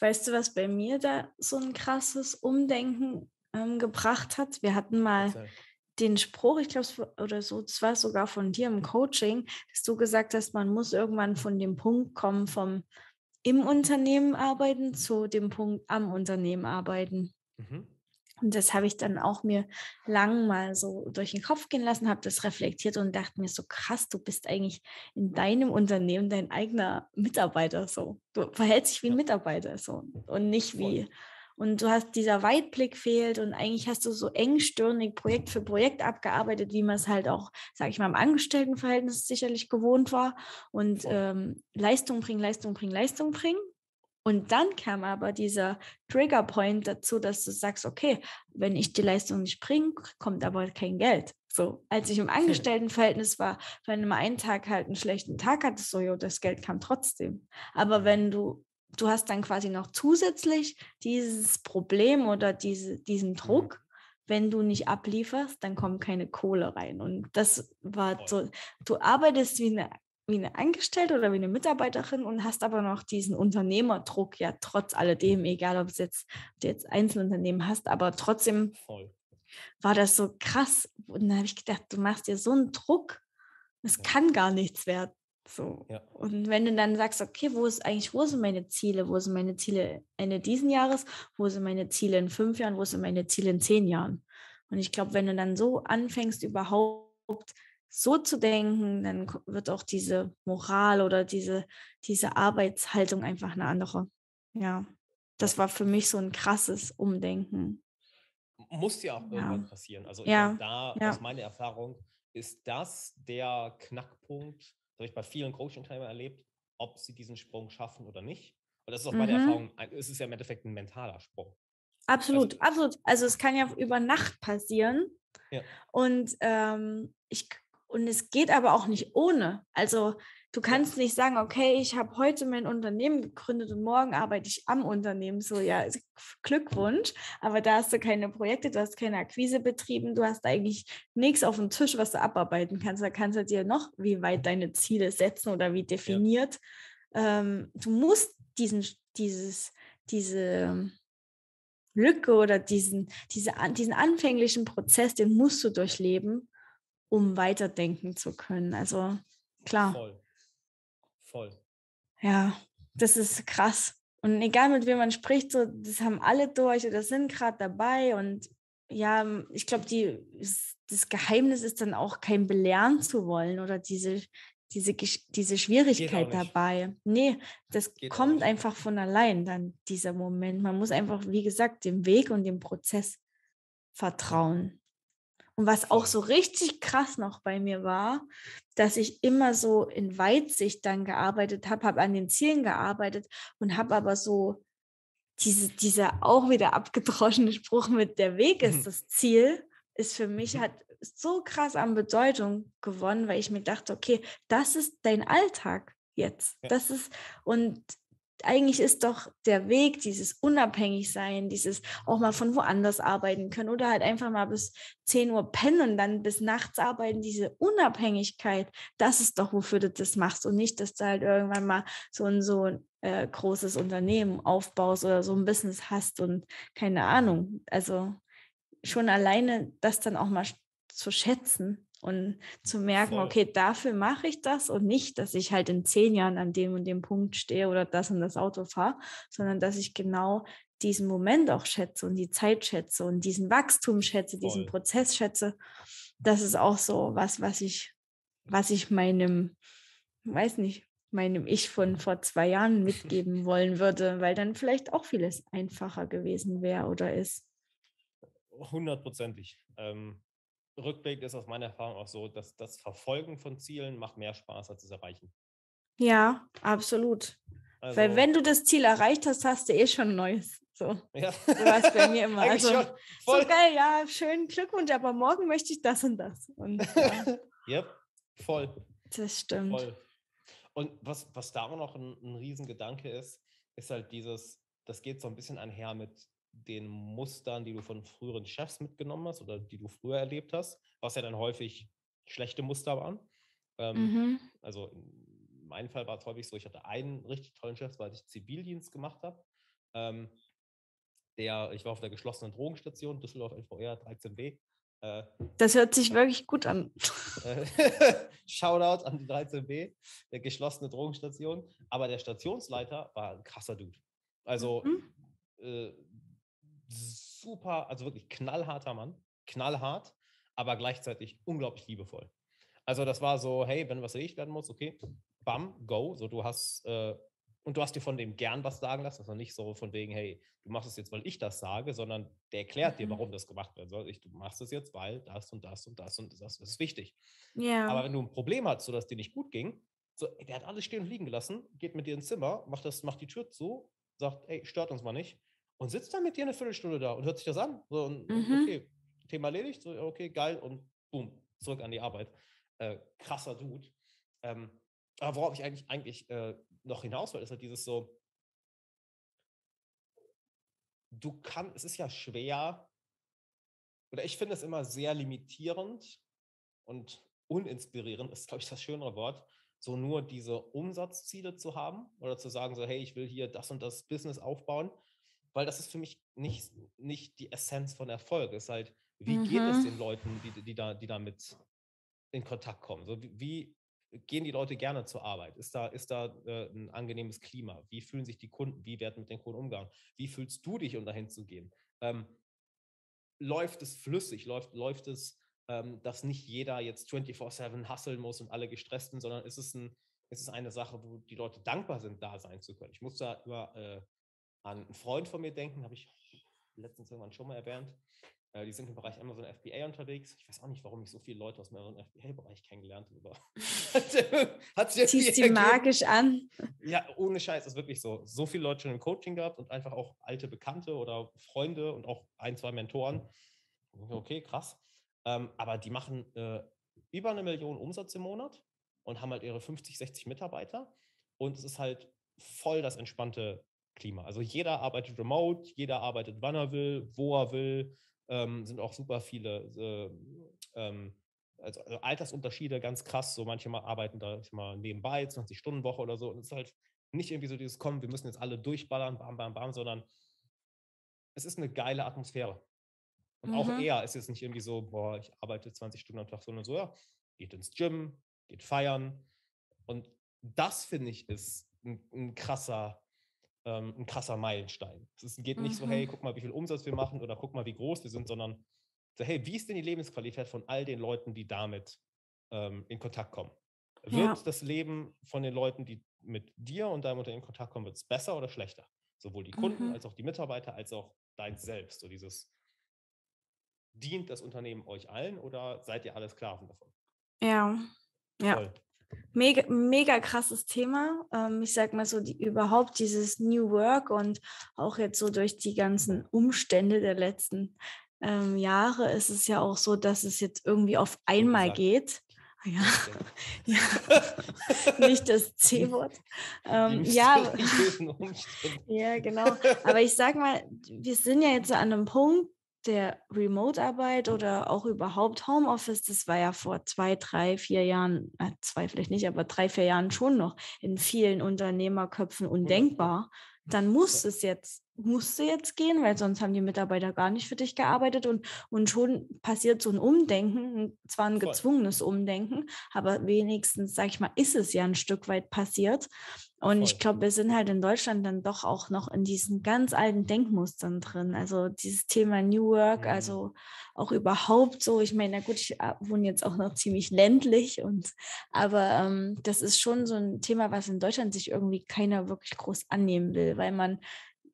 Speaker 2: Weißt du, was bei mir da so ein krasses Umdenken ähm, gebracht hat? Wir hatten mal den Spruch, ich glaube, oder so, es war sogar von dir im Coaching, dass du gesagt hast, man muss irgendwann von dem Punkt kommen, vom im Unternehmen arbeiten zu dem Punkt am Unternehmen arbeiten. Mhm. Und das habe ich dann auch mir lang mal so durch den Kopf gehen lassen, habe das reflektiert und dachte mir so krass, du bist eigentlich in deinem Unternehmen dein eigener Mitarbeiter so. Du verhältst dich wie ein Mitarbeiter so und nicht wie und du hast dieser Weitblick fehlt und eigentlich hast du so engstirnig Projekt für Projekt abgearbeitet, wie man es halt auch, sage ich mal, im Angestelltenverhältnis sicherlich gewohnt war und ähm, Leistung bringen, Leistung bringen, Leistung bringen. Und dann kam aber dieser Triggerpoint dazu, dass du sagst, okay, wenn ich die Leistung nicht bringe, kommt aber kein Geld. So, als ich im Angestelltenverhältnis war, wenn du mal einen Tag halt einen schlechten Tag hattest, so, jo, das Geld kam trotzdem. Aber wenn du du hast dann quasi noch zusätzlich dieses Problem oder diese, diesen mhm. Druck. Wenn du nicht ablieferst, dann kommt keine Kohle rein. Und das war so, du arbeitest wie eine, wie eine Angestellte oder wie eine Mitarbeiterin und hast aber noch diesen Unternehmerdruck, ja, trotz alledem, egal ob, es jetzt, ob du jetzt Einzelunternehmen hast, aber trotzdem Voll. war das so krass. Und dann habe ich gedacht, du machst dir so einen Druck, es ja. kann gar nichts werden. So. Ja. Und wenn du dann sagst, okay, wo ist eigentlich, wo sind meine Ziele? Wo sind meine Ziele Ende diesen Jahres? Wo sind meine Ziele in fünf Jahren? Wo sind meine Ziele in zehn Jahren? Und ich glaube, wenn du dann so anfängst, überhaupt so zu denken, dann wird auch diese Moral oder diese, diese Arbeitshaltung einfach eine andere. Ja, das war für mich so ein krasses Umdenken.
Speaker 1: Muss ja auch irgendwann ja. passieren. Also ja. da ja. aus meiner Erfahrung ist das der Knackpunkt, das habe ich bei vielen Coaching-Teilnehmern erlebt, ob sie diesen Sprung schaffen oder nicht. Und das ist auch mhm. meine Erfahrung, es ist ja im Endeffekt ein mentaler Sprung.
Speaker 2: Absolut, also, absolut. Also es kann ja über Nacht passieren. Ja. Und ähm, ich und es geht aber auch nicht ohne. Also Du kannst nicht sagen, okay, ich habe heute mein Unternehmen gegründet und morgen arbeite ich am Unternehmen. So, ja, Glückwunsch. Aber da hast du keine Projekte, du hast keine Akquise betrieben, du hast eigentlich nichts auf dem Tisch, was du abarbeiten kannst. Da kannst du dir noch wie weit deine Ziele setzen oder wie definiert. Ja. Ähm, du musst diesen, dieses, diese Lücke oder diesen, diese, diesen anfänglichen Prozess, den musst du durchleben, um weiterdenken zu können. Also klar. Voll.
Speaker 1: Voll.
Speaker 2: Ja, das ist krass. Und egal mit wem man spricht, so, das haben alle durch oder sind gerade dabei. Und ja, ich glaube, die, das Geheimnis ist dann auch kein belehren zu wollen oder diese, diese, diese Schwierigkeit dabei. Nee, das Geht kommt einfach von allein, dann dieser Moment. Man muss einfach, wie gesagt, dem Weg und dem Prozess vertrauen. Und was auch so richtig krass noch bei mir war, dass ich immer so in Weitsicht dann gearbeitet habe, habe an den Zielen gearbeitet und habe aber so diese, dieser auch wieder abgedroschene Spruch mit der Weg ist mhm. das Ziel, ist für mich mhm. hat so krass an Bedeutung gewonnen, weil ich mir dachte, okay, das ist dein Alltag jetzt. Ja. Das ist, und eigentlich ist doch der Weg, dieses Unabhängigsein, dieses auch mal von woanders arbeiten können oder halt einfach mal bis 10 Uhr pennen und dann bis nachts arbeiten, diese Unabhängigkeit, das ist doch, wofür du das machst und nicht, dass du halt irgendwann mal so ein so ein äh, großes Unternehmen aufbaust oder so ein Business hast und keine Ahnung. Also schon alleine das dann auch mal zu schätzen und zu merken, Voll. okay, dafür mache ich das und nicht, dass ich halt in zehn Jahren an dem und dem Punkt stehe oder das und das Auto fahre, sondern dass ich genau diesen Moment auch schätze und die Zeit schätze und diesen Wachstum schätze, diesen Voll. Prozess schätze. Das ist auch so was, was ich, was ich meinem, weiß nicht, meinem Ich von vor zwei Jahren mitgeben wollen würde, weil dann vielleicht auch vieles einfacher gewesen wäre oder ist.
Speaker 1: Hundertprozentig. Ähm, rückblickend ist aus meiner Erfahrung auch so, dass das Verfolgen von Zielen macht mehr Spaß als das Erreichen.
Speaker 2: Ja, absolut. Also, Weil wenn du das Ziel erreicht hast, hast du eh schon Neues. So, ja. so war es bei mir immer. also, so geil, ja, schön Glückwunsch, aber morgen möchte ich das und das. Und,
Speaker 1: ja. yep, voll.
Speaker 2: Das stimmt. Voll.
Speaker 1: Und was, was da auch noch ein, ein Riesengedanke ist, ist halt dieses, das geht so ein bisschen einher mit den Mustern, die du von früheren Chefs mitgenommen hast oder die du früher erlebt hast, was ja dann häufig schlechte Muster waren. Ähm, mhm. Also in meinem Fall war es häufig so, ich hatte einen richtig tollen Chef, weil ich Zivildienst gemacht habe. Ähm, der, ich war auf der geschlossenen Drogenstation, Düsseldorf LVR 13b.
Speaker 2: Äh, das hört sich wirklich gut an.
Speaker 1: Äh, Shoutout an die 13b, der geschlossene Drogenstation. Aber der Stationsleiter war ein krasser Dude. Also mhm. äh, super, also wirklich knallharter Mann, knallhart, aber gleichzeitig unglaublich liebevoll. Also das war so, hey, wenn was erledigt werden muss, okay, bam, go. So du hast äh, und du hast dir von dem gern was sagen lassen, also nicht so von wegen, hey, du machst es jetzt, weil ich das sage, sondern der erklärt dir, mhm. warum das gemacht werden soll. Ich, du machst es jetzt, weil das und das und das und das, das ist wichtig. Ja. Aber wenn du ein Problem hast, so dass dir nicht gut ging, so, der hat alles stehen und liegen gelassen, geht mit dir ins Zimmer, macht das, macht die Tür zu, sagt, ey, stört uns mal nicht und sitzt dann mit dir eine Viertelstunde da und hört sich das an. So, und, mhm. okay, Thema erledigt, so, okay, geil, und boom, zurück an die Arbeit. Äh, krasser Dude. Ähm, aber worauf ich eigentlich, eigentlich äh, noch hinaus will, ist halt dieses so, du kannst, es ist ja schwer, oder ich finde es immer sehr limitierend und uninspirierend, ist, glaube ich, das schönere Wort, so nur diese Umsatzziele zu haben oder zu sagen, so, hey, ich will hier das und das Business aufbauen weil das ist für mich nicht, nicht die Essenz von Erfolg. Es ist halt, wie mhm. geht es mhm. den Leuten, die, die, da, die damit in Kontakt kommen? So, wie, wie gehen die Leute gerne zur Arbeit? Ist da, ist da äh, ein angenehmes Klima? Wie fühlen sich die Kunden? Wie werden mit den Kunden umgegangen? Wie fühlst du dich, um dahin zu gehen? Ähm, läuft es flüssig? Läuft, läuft es, ähm, dass nicht jeder jetzt 24-7 hasseln muss und alle gestresst sind, sondern ist es, ein, ist es eine Sache, wo die Leute dankbar sind, da sein zu können? Ich muss da über äh, an einen Freund von mir denken, habe ich letztens irgendwann schon mal erwähnt. Äh, die sind im Bereich Amazon FBA unterwegs. Ich weiß auch nicht, warum ich so viele Leute aus dem Amazon FBA-Bereich kennengelernt habe.
Speaker 2: hat sich Ziehst die magisch an.
Speaker 1: Ja, ohne Scheiß, ist wirklich so. So viele Leute schon im Coaching gehabt und einfach auch alte Bekannte oder Freunde und auch ein, zwei Mentoren. Okay, krass. Ähm, aber die machen äh, über eine Million Umsatz im Monat und haben halt ihre 50, 60 Mitarbeiter. Und es ist halt voll das entspannte Klima. Also jeder arbeitet remote, jeder arbeitet, wann er will, wo er will. Ähm, sind auch super viele äh, ähm, also, also, Altersunterschiede ganz krass. So manche mal arbeiten da mal nebenbei, 20-Stunden-Woche oder so. Und es ist halt nicht irgendwie so dieses Kommen, wir müssen jetzt alle durchballern, bam, bam, bam, sondern es ist eine geile Atmosphäre. Und mhm. auch er ist jetzt nicht irgendwie so, boah, ich arbeite 20 Stunden am Tag, sondern so, ja, geht ins Gym, geht feiern. Und das finde ich ist ein, ein krasser ähm, ein krasser Meilenstein. Es geht nicht mhm. so, hey, guck mal, wie viel Umsatz wir machen oder guck mal, wie groß wir sind, sondern so, hey, wie ist denn die Lebensqualität von all den Leuten, die damit ähm, in Kontakt kommen? Wird ja. das Leben von den Leuten, die mit dir und deinem Unternehmen in Kontakt kommen, wird es besser oder schlechter? Sowohl die Kunden mhm. als auch die Mitarbeiter, als auch dein Selbst. So dieses, dient das Unternehmen euch allen oder seid ihr alle Sklaven davon?
Speaker 2: Ja, ja. Voll. Mega, mega krasses Thema. Ähm, ich sag mal so, die, überhaupt dieses New Work und auch jetzt so durch die ganzen Umstände der letzten ähm, Jahre ist es ja auch so, dass es jetzt irgendwie auf einmal geht. Ja, ja. nicht das C-Wort. Ähm, ja, ja, genau. Aber ich sag mal, wir sind ja jetzt an einem Punkt, der Remote-Arbeit oder auch überhaupt Homeoffice, das war ja vor zwei, drei, vier Jahren, äh, zwei vielleicht nicht, aber drei, vier Jahren schon noch in vielen Unternehmerköpfen undenkbar. Dann muss es jetzt, musste jetzt gehen, weil sonst haben die Mitarbeiter gar nicht für dich gearbeitet und, und schon passiert so ein Umdenken, zwar ein gezwungenes Umdenken, aber wenigstens, sag ich mal, ist es ja ein Stück weit passiert. Und Voll. ich glaube, wir sind halt in Deutschland dann doch auch noch in diesen ganz alten Denkmustern drin. Also dieses Thema New Work, mhm. also auch überhaupt so. Ich meine, na gut, ich äh, wohne jetzt auch noch ziemlich ländlich und aber ähm, das ist schon so ein Thema, was in Deutschland sich irgendwie keiner wirklich groß annehmen will, weil man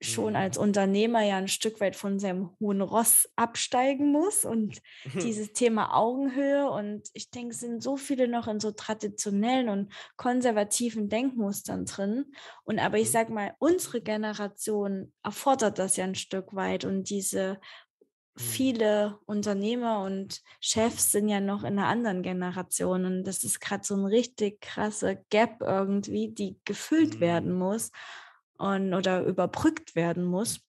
Speaker 2: schon als mhm. Unternehmer ja ein Stück weit von seinem hohen Ross absteigen muss und dieses Thema Augenhöhe und ich denke, es sind so viele noch in so traditionellen und konservativen Denkmustern drin und aber ich mhm. sage mal, unsere Generation erfordert das ja ein Stück weit und diese mhm. viele Unternehmer und Chefs sind ja noch in einer anderen Generation und das ist gerade so ein richtig krasse Gap irgendwie, die gefüllt werden muss und, oder überbrückt werden muss.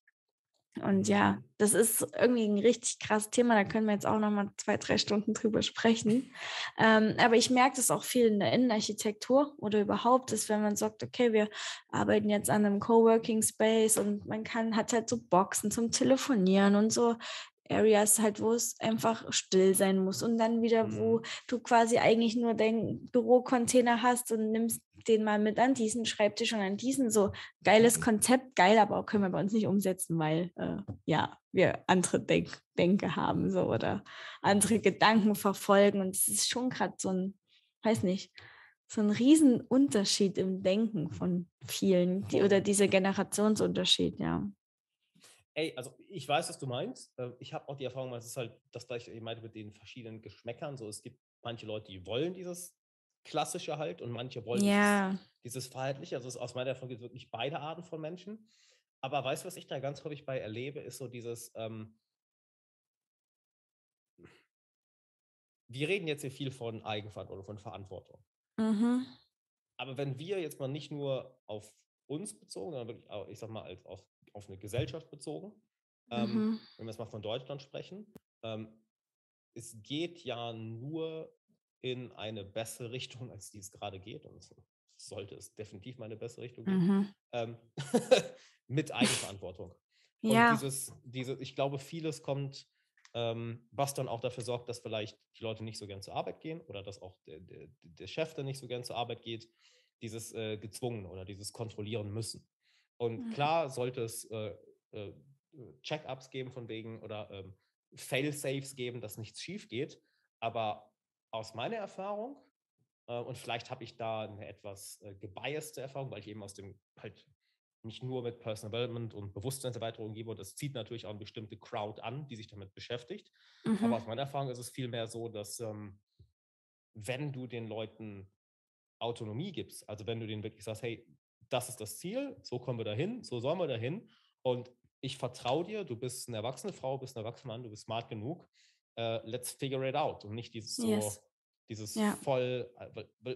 Speaker 2: Und ja, mhm. das ist irgendwie ein richtig krasses Thema. Da können wir jetzt auch noch mal zwei, drei Stunden drüber sprechen. Ähm, aber ich merke das auch viel in der Innenarchitektur oder überhaupt, dass wenn man sagt, okay, wir arbeiten jetzt an einem Coworking Space und man kann, hat halt so Boxen zum Telefonieren und so Areas halt, wo es einfach still sein muss und dann wieder, wo mhm. du quasi eigentlich nur deinen Bürocontainer hast und nimmst den mal mit an diesen Schreibtisch und an diesen so geiles mhm. Konzept, geil, aber auch können wir bei uns nicht umsetzen, weil äh, ja, wir andere Denk Denke haben so oder andere Gedanken verfolgen und es ist schon gerade so ein, weiß nicht, so ein Riesenunterschied im Denken von vielen die, oder dieser Generationsunterschied, ja.
Speaker 1: Ey, also ich weiß, was du meinst. Äh, ich habe auch die Erfahrung, es ist halt das gleiche, ich meinte mit den verschiedenen Geschmäckern. So, es gibt manche Leute, die wollen dieses klassische halt und manche wollen
Speaker 2: ja.
Speaker 1: dieses, dieses Verhaltliche. Also aus meiner Erfahrung gibt es wirklich beide Arten von Menschen. Aber weißt du, was ich da ganz häufig bei erlebe, ist so dieses, ähm, wir reden jetzt hier viel von Eigenverantwortung, von Verantwortung. Mhm. Aber wenn wir jetzt mal nicht nur auf uns bezogen, sondern wirklich, ich sag mal, als auf auf eine Gesellschaft bezogen, ähm, mhm. wenn wir jetzt mal von Deutschland sprechen. Ähm, es geht ja nur in eine bessere Richtung, als die es gerade geht. Und es sollte es definitiv mal eine bessere Richtung gehen. Mhm. Ähm, mit Eigenverantwortung. Ja. Und dieses, diese, ich glaube, vieles kommt, ähm, was dann auch dafür sorgt, dass vielleicht die Leute nicht so gern zur Arbeit gehen oder dass auch der, der, der Chef dann nicht so gern zur Arbeit geht, dieses äh, gezwungen oder dieses kontrollieren müssen. Und mhm. klar sollte es äh, äh, Check-ups geben von wegen oder ähm, Fail-Safes geben, dass nichts schief geht. Aber aus meiner Erfahrung, äh, und vielleicht habe ich da eine etwas äh, gebiaste Erfahrung, weil ich eben aus dem halt nicht nur mit Personal Development und Bewusstseinserweiterung gebe, und das zieht natürlich auch eine bestimmte Crowd an, die sich damit beschäftigt. Mhm. Aber aus meiner Erfahrung ist es vielmehr so, dass ähm, wenn du den Leuten Autonomie gibst, also wenn du denen wirklich sagst, hey, das ist das Ziel, so kommen wir dahin, so sollen wir dahin. Und ich vertraue dir, du bist eine erwachsene Frau, bist ein erwachsener Mann, du bist smart genug. Uh, let's figure it out. Und nicht dieses so, yes. dieses ja. voll, äh,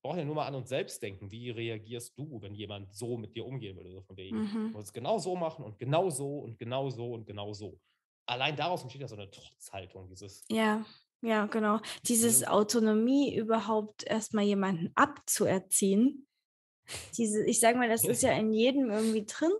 Speaker 1: brauchen ja nur mal an uns selbst denken. Wie reagierst du, wenn jemand so mit dir umgehen würde? So von wegen, mhm. es genau so machen und genau so und genau so und genau so. Allein daraus entsteht ja so eine Trotzhaltung, dieses.
Speaker 2: Ja, ja, genau. Dieses Autonomie überhaupt erstmal jemanden abzuerziehen, diese, ich sage mal, das ist ja in jedem irgendwie drin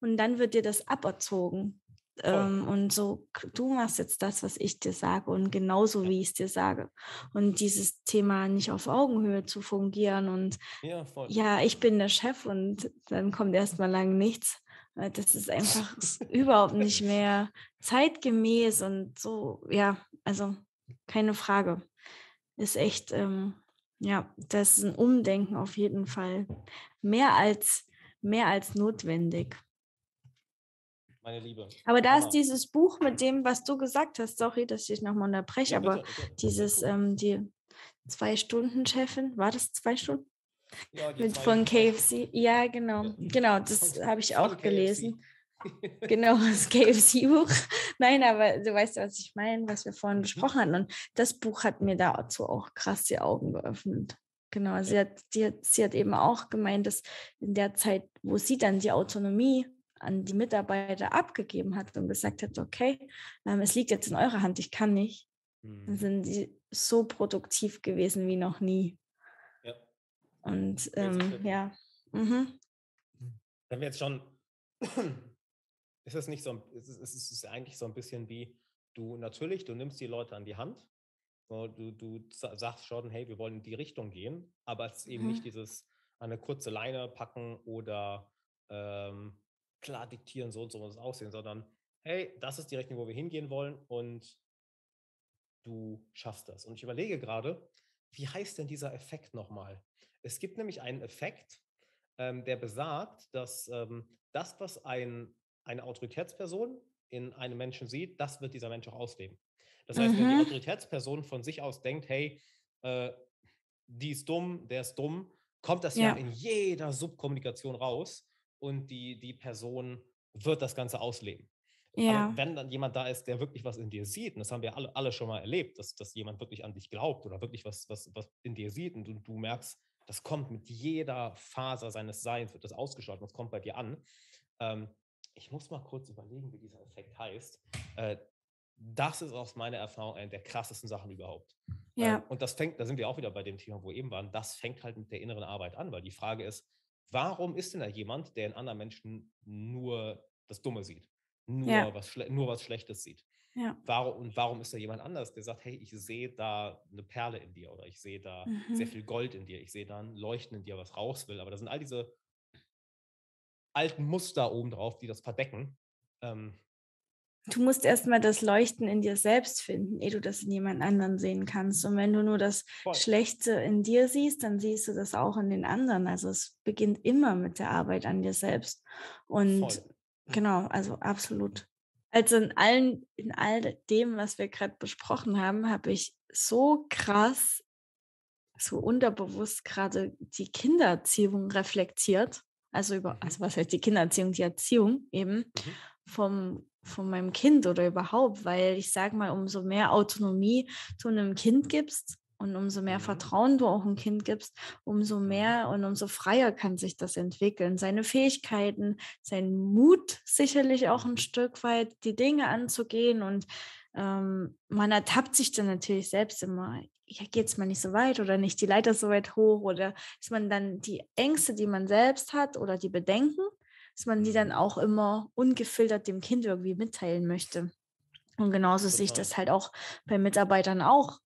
Speaker 2: und dann wird dir das aberzogen. ähm, und so, du machst jetzt das, was ich dir sage und genauso, wie ich es dir sage. Und dieses Thema nicht auf Augenhöhe zu fungieren und
Speaker 1: Ja,
Speaker 2: ja, ich bin der Chef und dann kommt erstmal lang nichts. Äh, Das ist einfach überhaupt nicht mehr zeitgemäß und so, ja, also keine Frage. Ist echt, ähm, ja, das ist ein Umdenken auf jeden Fall. Mehr als, mehr als notwendig.
Speaker 1: Meine Liebe.
Speaker 2: Aber da ist
Speaker 1: Hammer.
Speaker 2: dieses Buch mit dem, was du gesagt hast, sorry, dass ich nochmal unterbreche,
Speaker 1: Ja,
Speaker 2: aber
Speaker 1: bitte, bitte.
Speaker 2: dieses, ähm, die Zwei-Stunden-Chefin, war das zwei Stunden?
Speaker 1: Ja, die
Speaker 2: Mit,
Speaker 1: zwei-
Speaker 2: von KFC, ja, genau,
Speaker 1: Ja.
Speaker 2: genau, das habe ich auch
Speaker 1: KFC.
Speaker 2: Genau, das KFC-Buch. Nein, aber du weißt, was ich meine, was wir
Speaker 1: Mhm.
Speaker 2: vorhin besprochen hatten. Und das Buch hat mir dazu auch krass die Augen geöffnet. Genau, sie hat, die, hat- sie hat eben auch gemeint, dass in der Zeit, wo sie dann die Autonomie an die Mitarbeiter abgegeben hat und gesagt hat, okay, ähm, es liegt jetzt in eurer Hand, ich kann nicht, dann
Speaker 1: Mhm.
Speaker 2: sind die so produktiv gewesen wie noch nie.
Speaker 1: Ja.
Speaker 2: Und ähm, ja, mhm.
Speaker 1: Wenn wir jetzt schon, ist es nicht so, ein- es ist, es ist es eigentlich so ein bisschen wie, du natürlich, du nimmst die Leute an die Hand, so, du, du sa- sagst schon, hey, wir wollen in die Richtung gehen, aber es ist eben nicht
Speaker 2: Mhm.
Speaker 1: dieses an eine kurze Leine packen oder ähm, klar diktieren, so und so muss es aussehen, sondern hey, das ist die Richtung, wo wir hingehen wollen und du schaffst das. Und ich überlege gerade, wie heißt denn dieser Effekt nochmal? Es gibt nämlich einen Effekt, ähm, der besagt, dass ähm, das, was ein, eine Autoritätsperson in einem Menschen sieht, das wird dieser Mensch auch ausleben. Das heißt, wenn die
Speaker 2: Mhm.
Speaker 1: Autoritätsperson von sich aus denkt, hey, äh, die ist dumm, der ist dumm, kommt das ja,
Speaker 2: Ja.
Speaker 1: in jeder Subkommunikation raus und die, die Person wird das Ganze ausleben.
Speaker 2: ja,
Speaker 1: Aber wenn dann jemand da ist, der wirklich was in dir sieht, und das haben wir alle, alle schon mal erlebt, dass, dass jemand wirklich an dich glaubt oder wirklich was, was, was in dir sieht und du, du merkst, das kommt mit jeder Faser seines Seins, wird das ausgestrahlt und das kommt bei dir an. Ähm, ich muss mal kurz überlegen, wie dieser Effekt heißt. Äh, das ist aus meiner Erfahrung eine der krassesten Sachen überhaupt.
Speaker 2: ja,
Speaker 1: Ähm, und das fängt, da sind wir auch wieder bei dem Thema, wo wir eben waren, das fängt halt mit der inneren Arbeit an, weil die Frage ist, warum ist denn da jemand, der in anderen Menschen nur das Dumme sieht, nur,
Speaker 2: Ja.
Speaker 1: was, nur was Schlechtes sieht?
Speaker 2: ja.
Speaker 1: Warum, und warum ist da jemand anders, der sagt, hey, ich sehe da eine Perle in dir oder ich sehe da sehr
Speaker 2: Mhm.
Speaker 1: viel Gold in dir, ich sehe da ein Leuchten in dir, was raus will. Aber da sind all diese alten Muster oben drauf, die das verdecken. Ähm,
Speaker 2: Du musst erstmal das Leuchten in dir selbst finden, ehe du das in jemand anderen sehen kannst. Und wenn du nur das
Speaker 1: voll.
Speaker 2: Schlechte in dir siehst, dann siehst du das auch in den anderen. Also es beginnt immer mit der Arbeit an dir selbst. Und
Speaker 1: Voll.
Speaker 2: genau, also absolut. Also in allen, in all dem, was wir gerade besprochen haben, habe ich so krass, so unterbewusst gerade die Kindererziehung reflektiert. Also über,
Speaker 1: Mhm.
Speaker 2: also was heißt die Kindererziehung, die Erziehung eben
Speaker 1: Mhm.
Speaker 2: vom, von meinem Kind oder überhaupt, weil ich sage mal, umso mehr Autonomie du einem Kind gibst und umso mehr
Speaker 1: Mhm.
Speaker 2: Vertrauen du auch einem Kind gibst, umso mehr und umso freier kann sich das entwickeln. Seine Fähigkeiten, sein Mut sicherlich auch ein. Stück weit, die Dinge anzugehen und ähm, man ertappt sich dann natürlich selbst immer, ja, geht es mal nicht so weit oder nicht die Leiter so weit hoch oder ist man dann die Ängste, die man selbst hat oder die Bedenken, dass man die dann
Speaker 1: Mhm.
Speaker 2: auch immer ungefiltert dem Kind irgendwie mitteilen möchte. Und genauso sehe ich das halt auch bei Mitarbeitern auch.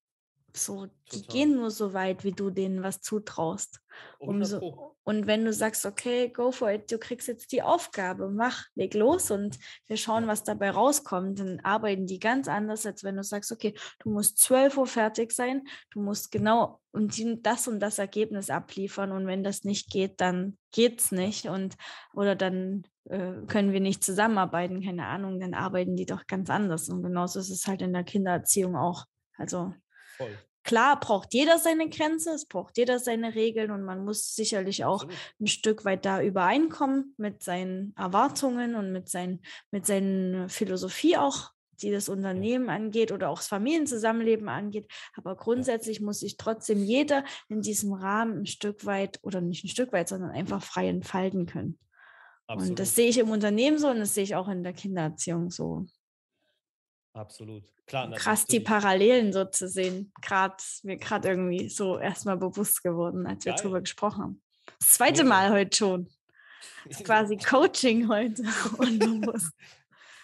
Speaker 2: So, die
Speaker 1: Total.
Speaker 2: gehen nur so weit, wie du denen was zutraust.
Speaker 1: 100
Speaker 2: Umso, und wenn du sagst, okay, go for it, du kriegst jetzt die Aufgabe, mach, leg los und wir schauen, was dabei rauskommt, dann arbeiten die ganz anders, als wenn du sagst, okay, du musst 12 Uhr fertig sein, du musst genau und das und das Ergebnis abliefern und wenn das nicht geht, dann geht's nicht und oder dann äh, können wir nicht zusammenarbeiten, keine Ahnung, dann arbeiten die doch ganz anders und genauso ist es halt in der Kindererziehung auch. Also
Speaker 1: Voll.
Speaker 2: Klar braucht jeder seine Grenze, es braucht jeder seine Regeln und man muss sicherlich auch
Speaker 1: Absolut.
Speaker 2: ein Stück weit da übereinkommen mit seinen Erwartungen und mit, seinen, mit seiner Philosophie auch, die das Unternehmen angeht oder auch das Familienzusammenleben angeht. Aber grundsätzlich muss sich trotzdem jeder in diesem Rahmen ein Stück weit oder nicht ein Stück weit, sondern einfach frei entfalten können.
Speaker 1: Absolut.
Speaker 2: Und das sehe ich im Unternehmen so und das sehe ich auch in der Kindererziehung so.
Speaker 1: Absolut. Klar,
Speaker 2: Krass, die. Parallelen so zu sehen. Gerade mir gerade irgendwie so erstmal bewusst geworden, als wir
Speaker 1: Geil.
Speaker 2: drüber gesprochen haben. Das zweite
Speaker 1: Mega.
Speaker 2: Mal heute schon. Das ist quasi Coaching heute. Unbewusst.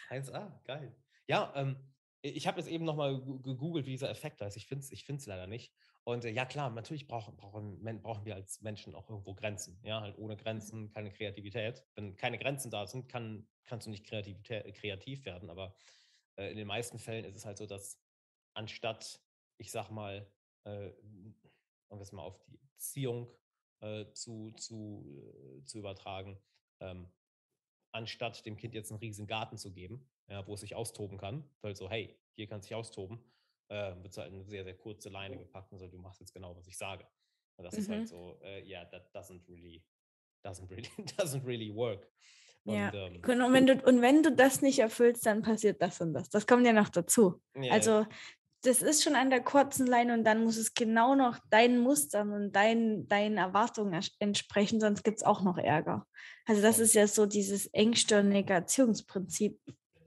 Speaker 1: 1A, geil. Ja, ähm, ich habe jetzt eben nochmal gegoogelt, wie dieser Effekt heißt. Ich finde es ich find's leider nicht. Und äh, ja, klar, natürlich brauchen, brauchen, brauchen wir als Menschen auch irgendwo Grenzen. Ja, halt ohne Grenzen keine Kreativität. Wenn keine Grenzen da sind, kann, kannst du nicht kreativ werden. Aber in den meisten Fällen ist es halt so, dass anstatt, ich sag mal, äh, um das mal auf die Erziehung äh, zu, zu, äh, zu übertragen, ähm, anstatt dem Kind jetzt einen riesigen Garten zu geben, ja, wo es sich austoben kann, weil so, hey, hier kannst du dich austoben, äh, wird halt eine sehr, sehr kurze Leine gepackt und so, du machst jetzt genau, was ich sage. Und das mhm. ist halt mhm. so, ja, uh, yeah, that doesn't really, doesn't really, doesn't really work.
Speaker 2: Und, ja, ähm, und, wenn du, und wenn du das nicht erfüllst, dann passiert das und das. Das kommt ja noch dazu. Ja, also das ist schon an der kurzen Leine und dann muss es genau noch deinen Mustern und deinen, deinen Erwartungen entsprechen, sonst gibt es auch noch Ärger. Also das ist ja so dieses Engstirn-Negationsprinzip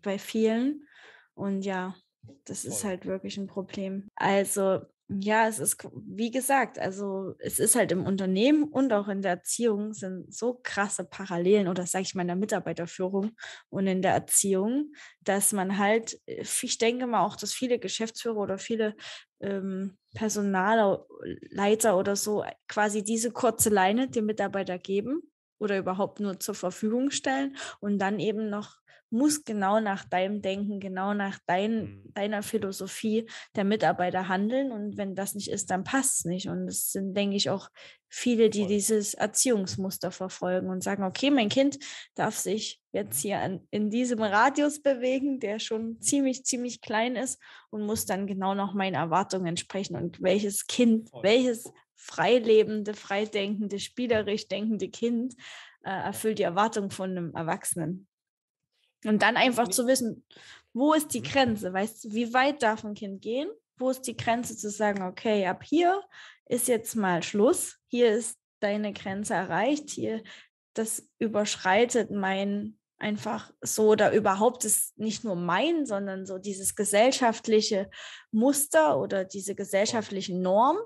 Speaker 2: bei vielen. Und ja, das ist halt wirklich ein Problem. Also ja, es ist, wie gesagt, also es ist halt im Unternehmen und auch in der Erziehung sind so krasse Parallelen oder sage ich mal in der Mitarbeiterführung und in der Erziehung, dass man halt, äh, ich denke mal auch, dass viele Geschäftsführer oder viele ähm, Personalleiter oder so quasi diese kurze Leine dem Mitarbeiter geben oder überhaupt nur zur Verfügung stellen und dann eben noch muss genau nach deinem Denken, genau nach dein, mhm. deiner Philosophie der Mitarbeiter handeln. Und wenn das nicht ist, dann passt es nicht. Und es sind, denke ich, auch viele, die dieses Erziehungsmuster verfolgen und sagen, okay, mein Kind darf sich jetzt hier an, in diesem Radius bewegen, der schon ziemlich, ziemlich klein ist und muss dann genau noch meinen Erwartungen entsprechen. Und welches Kind, welches freilebende, freidenkende, spielerisch denkende Kind äh, erfüllt die Erwartung von einem Erwachsenen. Und dann einfach zu wissen, wo ist die mhm. Grenze? Weißt du, wie weit darf ein Kind gehen? Wo ist die Grenze zu sagen, okay, ab hier ist jetzt mal Schluss. Hier ist deine Grenze erreicht. Hier, das überschreitet mein einfach so oder überhaupt ist nicht nur mein, sondern so dieses gesellschaftliche Muster oder diese gesellschaftliche Norm.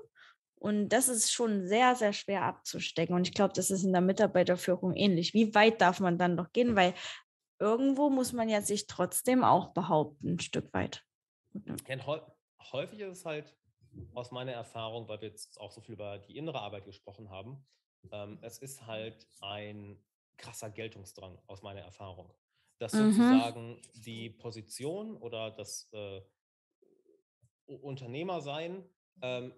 Speaker 2: Und das ist schon sehr, sehr schwer abzustecken. Und ich glaube, das ist in der Mitarbeiterführung ähnlich. Wie weit darf man dann noch gehen? Weil irgendwo muss man ja sich trotzdem auch behaupten, ein Stück weit.
Speaker 1: Ja, häufig ist es halt aus meiner Erfahrung, weil wir jetzt auch so viel über die innere Arbeit gesprochen haben, ähm, es ist halt ein krasser Geltungsdrang aus meiner Erfahrung. Dass mhm. sozusagen die Position oder das äh, Unternehmersein, ähm,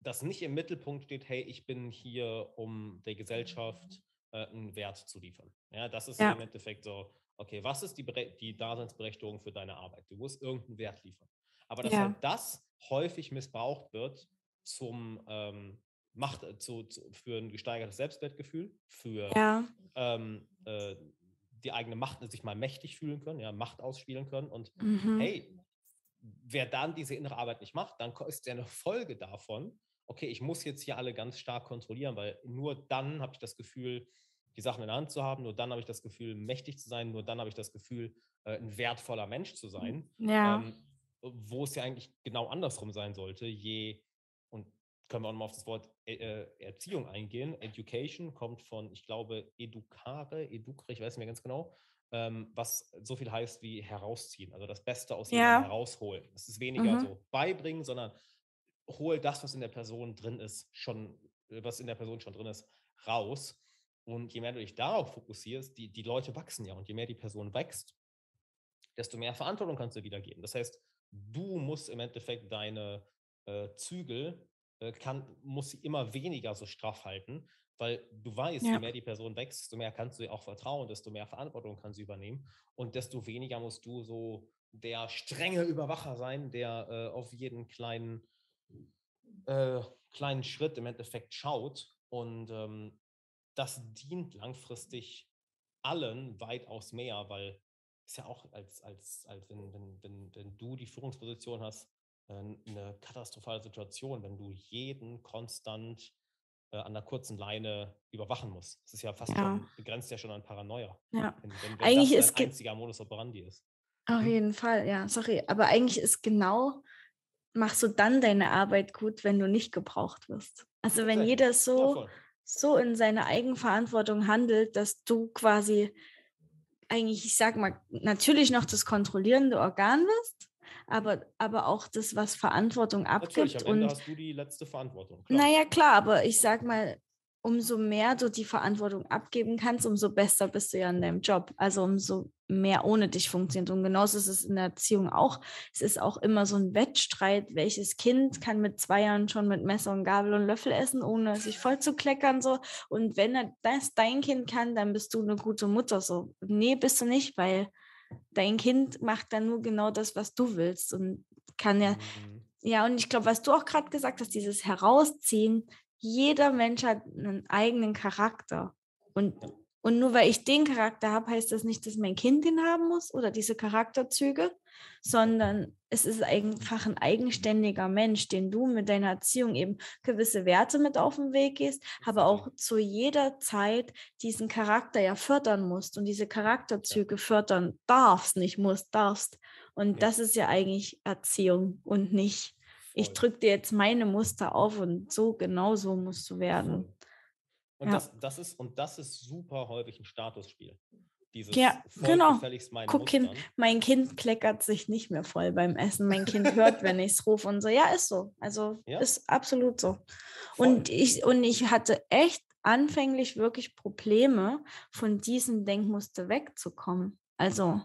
Speaker 1: das nicht im Mittelpunkt steht, hey, ich bin hier, um der Gesellschaft äh, einen Wert zu liefern. Ja, das ist ja. im Endeffekt so, okay, was ist die, die Daseinsberechtigung für deine Arbeit? Du musst irgendeinen Wert liefern. Aber dass ja. halt das häufig missbraucht wird zum ähm, Macht, äh, zu, zu, für ein gesteigertes Selbstwertgefühl, für ja. ähm, äh, die eigene Macht, sich mal mächtig fühlen können, ja, Macht ausspielen können. Und mhm. hey, wer dann diese innere Arbeit nicht macht, dann ist ja eine Folge davon, okay, ich muss jetzt hier alle ganz stark kontrollieren, weil nur dann habe ich das Gefühl, die Sachen in der Hand zu haben. Nur dann habe ich das Gefühl, mächtig zu sein. Nur dann habe ich das Gefühl, äh, ein wertvoller Mensch zu sein. Ja. Ähm, wo es ja eigentlich genau andersrum sein sollte. Je, und können wir auch mal auf das Wort äh, äh, Erziehung eingehen. Education kommt von, ich glaube, educare, educre, ich weiß nicht mehr ganz genau, ähm, was so viel heißt wie herausziehen. Also das Beste aus jemandem ja. herausholen. Es ist weniger mhm. so beibringen, sondern hol das, was in der Person drin ist, schon, was in der Person schon drin ist, raus. Und je mehr du dich darauf fokussierst, die, die Leute wachsen ja. Und je mehr die Person wächst, desto mehr Verantwortung kannst du wieder geben. Das heißt, du musst im Endeffekt deine äh, Zügel, äh, kann, musst sie immer weniger so straff halten, weil du weißt, ja. je mehr die Person wächst, desto mehr kannst du ihr auch vertrauen, desto mehr Verantwortung kannst du übernehmen und desto weniger musst du so der strenge Überwacher sein, der äh, auf jeden kleinen, äh, kleinen Schritt im Endeffekt schaut. Und ähm, das dient langfristig allen weitaus mehr, weil es ja auch als, als, als wenn, wenn, wenn, wenn du die Führungsposition hast, äh, eine katastrophale Situation, wenn du jeden konstant äh, an der kurzen Leine überwachen musst. Das ist ja fast ja. schon, begrenzt ja schon an Paranoia.
Speaker 2: Ja.
Speaker 1: Wenn, wenn, wenn eigentlich das dein einziger Modus operandi ist.
Speaker 2: Auf hm? jeden Fall, ja, sorry. Aber eigentlich ist genau, machst du dann deine Arbeit gut, wenn du nicht gebraucht wirst. Also wenn jeder so, ja, so in seiner Eigenverantwortung handelt, dass du quasi eigentlich, ich sag mal, natürlich noch das kontrollierende Organ bist, aber, aber auch das, was Verantwortung abgibt. Natürlich,
Speaker 1: am Ende und, hast du die letzte Verantwortung.
Speaker 2: Klar. Naja, klar, aber ich sag mal, umso mehr du die Verantwortung abgeben kannst, umso besser bist du ja in deinem Job. Also umso mehr ohne dich funktioniert. Und genauso ist es in der Erziehung auch. Es ist auch immer so ein Wettstreit, welches Kind kann mit zwei Jahren schon mit Messer und Gabel und Löffel essen, ohne sich voll zu kleckern. So. Und wenn das dein Kind kann, dann bist du eine gute Mutter. So. Nee, bist du nicht, weil dein Kind macht dann nur genau das, was du willst. Und kann ja, mhm. ja, und ich glaube, was du auch gerade gesagt hast, dieses Herausziehen, jeder Mensch hat einen eigenen Charakter. Und, und nur weil ich den Charakter habe, heißt das nicht, dass mein Kind den haben muss oder diese Charakterzüge, sondern es ist einfach ein eigenständiger Mensch, den du mit deiner Erziehung eben gewisse Werte mit auf den Weg gehst, aber auch zu jeder Zeit diesen Charakter ja fördern musst und diese Charakterzüge fördern darfst, nicht musst, darfst. Und das ist ja eigentlich Erziehung und nicht ich drücke dir jetzt meine Muster auf und so genau so musst du werden.
Speaker 1: Und, ja. das, das ist, und das ist super häufig ein Statusspiel.
Speaker 2: Dieses ja, genau. Guck hin, mein Kind kleckert sich nicht mehr voll beim Essen. Mein Kind hört, wenn ich es rufe und so. Ja, ist so. Also ja. ist absolut so. Und ich, und ich hatte echt anfänglich wirklich Probleme, von diesem Denkmuster wegzukommen. Also.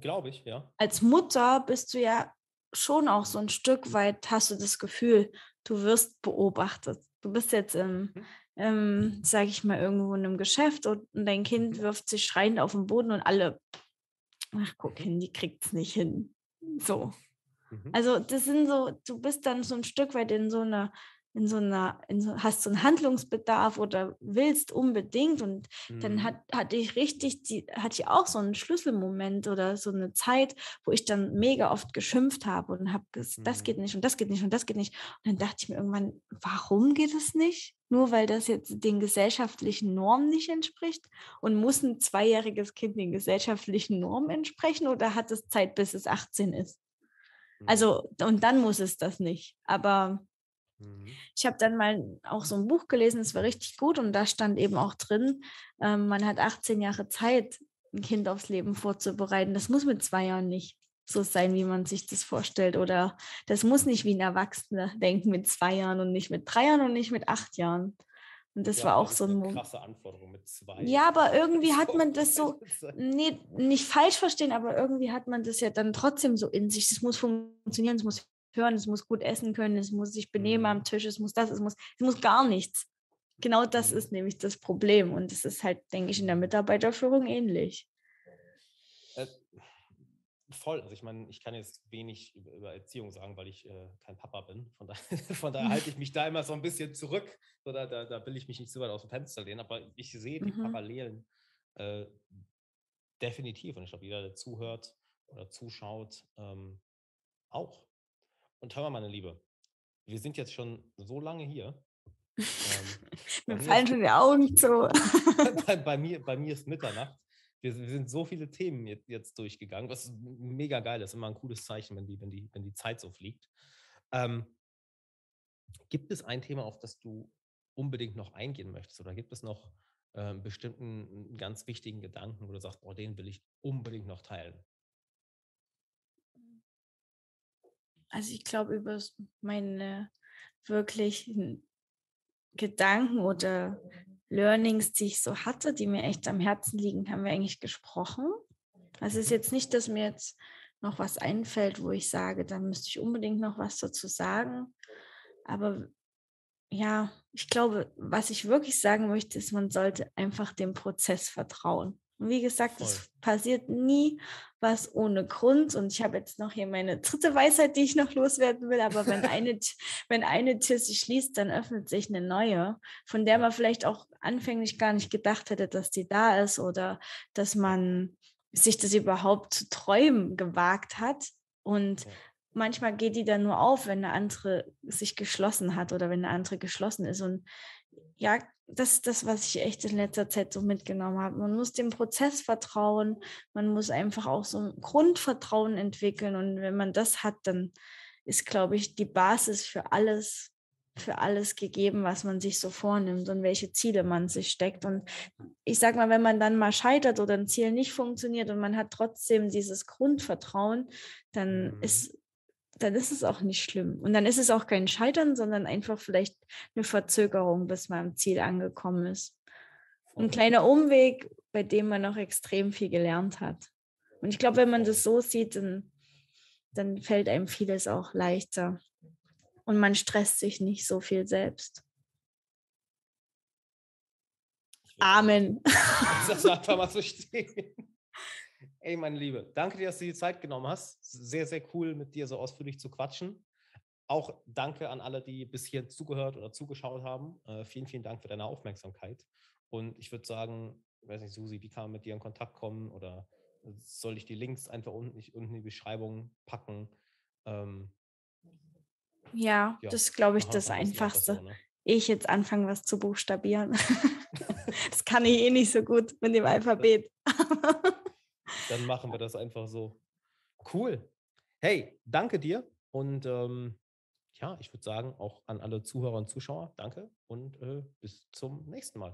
Speaker 1: Glaube ich, ja.
Speaker 2: Als Mutter bist du ja schon auch so ein Stück weit hast du das Gefühl, du wirst beobachtet. Du bist jetzt im, mhm. ähm, sage ich mal, irgendwo in einem Geschäft und dein Kind mhm. wirft sich schreiend auf den Boden und alle, ach guck hin, die kriegt es nicht hin. So. Mhm. Also das sind so, du bist dann so ein Stück weit in so einer in so einer, in so, hast so einen Handlungsbedarf oder willst unbedingt und mhm. dann hat, hatte ich richtig, die, hatte ich auch so einen Schlüsselmoment oder so eine Zeit, wo ich dann mega oft geschimpft habe und habe gesagt, das geht mhm. nicht und das geht nicht und das geht nicht. Und dann dachte ich mir irgendwann, warum geht es nicht? Nur weil das jetzt den gesellschaftlichen Normen nicht entspricht? Und muss ein zweijähriges Kind den gesellschaftlichen Normen entsprechen oder hat es Zeit, bis es 18 ist? Mhm. Also, und dann muss es das nicht. Aber Mhm. Ich habe dann mal auch so ein Buch gelesen, es war richtig gut und da stand eben auch drin, ähm, man hat 18 Jahre Zeit, ein Kind aufs Leben vorzubereiten. Das muss mit zwei Jahren nicht so sein, wie man sich das vorstellt. Oder das muss nicht wie ein Erwachsener denken mit zwei Jahren und nicht mit drei Jahren und nicht mit acht Jahren. Und das ja, war auch das so ein
Speaker 1: krasse Anforderung mit zwei.
Speaker 2: Ja, aber irgendwie hat man das so, nee, nicht falsch verstehen, aber irgendwie hat man das ja dann trotzdem so in sich. Es muss funktionieren, es muss hören, es muss gut essen können, es muss sich benehmen am mhm. Tisch, es muss das, es muss, es muss gar nichts. Genau das mhm. ist nämlich das Problem und es ist halt, denke ich, in der Mitarbeiterführung ähnlich.
Speaker 1: Äh, voll. Also ich meine, ich kann jetzt wenig über Erziehung sagen, weil ich äh, kein Papa bin. Von, da, von daher halte ich mich da immer so ein bisschen zurück. So, da, da, da, will ich mich nicht so weit aus dem Fenster lehnen, aber ich sehe die mhm. Parallelen äh, definitiv. Und ich glaube, jeder, der zuhört oder zuschaut, ähm, auch. Und hör mal, meine Liebe, wir sind jetzt schon so lange hier.
Speaker 2: Ähm, mir fallen schon die Augen zu.
Speaker 1: bei, bei, mir, bei mir ist Mitternacht. Wir, wir, sind so viele Themen jetzt, jetzt durchgegangen, was mega geil ist. Immer ein cooles Zeichen, wenn die, wenn die, wenn die Zeit so fliegt. Ähm, gibt es ein Thema, auf das du unbedingt noch eingehen möchtest? Oder gibt es noch äh, bestimmten, ganz wichtigen Gedanken, wo du sagst, oh, den will ich unbedingt noch teilen?
Speaker 2: Also ich glaube, über meine wirklichen Gedanken oder Learnings, die ich so hatte, die mir echt am Herzen liegen, haben wir eigentlich gesprochen. Also es ist jetzt nicht, dass mir jetzt noch was einfällt, wo ich sage, da müsste ich unbedingt noch was dazu sagen. Aber ja, ich glaube, was ich wirklich sagen möchte, ist, man sollte einfach dem Prozess vertrauen. Und wie gesagt, es passiert nie was ohne Grund. Und ich habe jetzt noch hier meine dritte Weisheit, die ich noch loswerden will. Aber wenn eine, wenn eine Tür sich schließt, dann öffnet sich eine neue, von der man vielleicht auch anfänglich gar nicht gedacht hätte, dass die da ist oder dass man sich das überhaupt zu träumen gewagt hat. Und manchmal geht die dann nur auf, wenn eine andere sich geschlossen hat oder wenn eine andere geschlossen ist. Und ja, das ist das, was ich echt in letzter Zeit so mitgenommen habe. Man muss dem Prozess vertrauen, man muss einfach auch so ein Grundvertrauen entwickeln und wenn man das hat, dann ist, glaube ich, die Basis für alles für alles gegeben, was man sich so vornimmt und welche Ziele man sich steckt. Und ich sag mal, wenn man dann mal scheitert oder ein Ziel nicht funktioniert und man hat trotzdem dieses Grundvertrauen, dann mhm. ist dann ist es auch nicht schlimm. Und dann ist es auch kein Scheitern, sondern einfach vielleicht eine Verzögerung, bis man am Ziel angekommen ist. Ein kleiner Umweg, bei dem man noch extrem viel gelernt hat. Und ich glaube, wenn man das so sieht, dann, dann fällt einem vieles auch leichter und man stresst sich nicht so viel selbst. Amen.
Speaker 1: Das einfach mal so stehen. Ey, meine Liebe, danke dir, dass du die Zeit genommen hast. Sehr, sehr cool, mit dir so ausführlich zu quatschen. Auch danke an alle, die bis hier zugehört oder zugeschaut haben. Äh, vielen, vielen Dank für deine Aufmerksamkeit. Und ich würde sagen, ich weiß nicht, Susi, wie kann man mit dir in Kontakt kommen? Oder soll ich die Links einfach unten, unten in die Beschreibung packen? Ähm,
Speaker 2: ja, ja, das glaube ich das Einfachste. So, ne? Ich jetzt anfange, was zu buchstabieren. das kann ich eh nicht so gut mit dem Alphabet.
Speaker 1: Dann machen wir das einfach so. Cool. Hey, danke dir. Und ähm, ja, ich würde sagen, auch an alle Zuhörer und Zuschauer, danke und äh, bis zum nächsten Mal.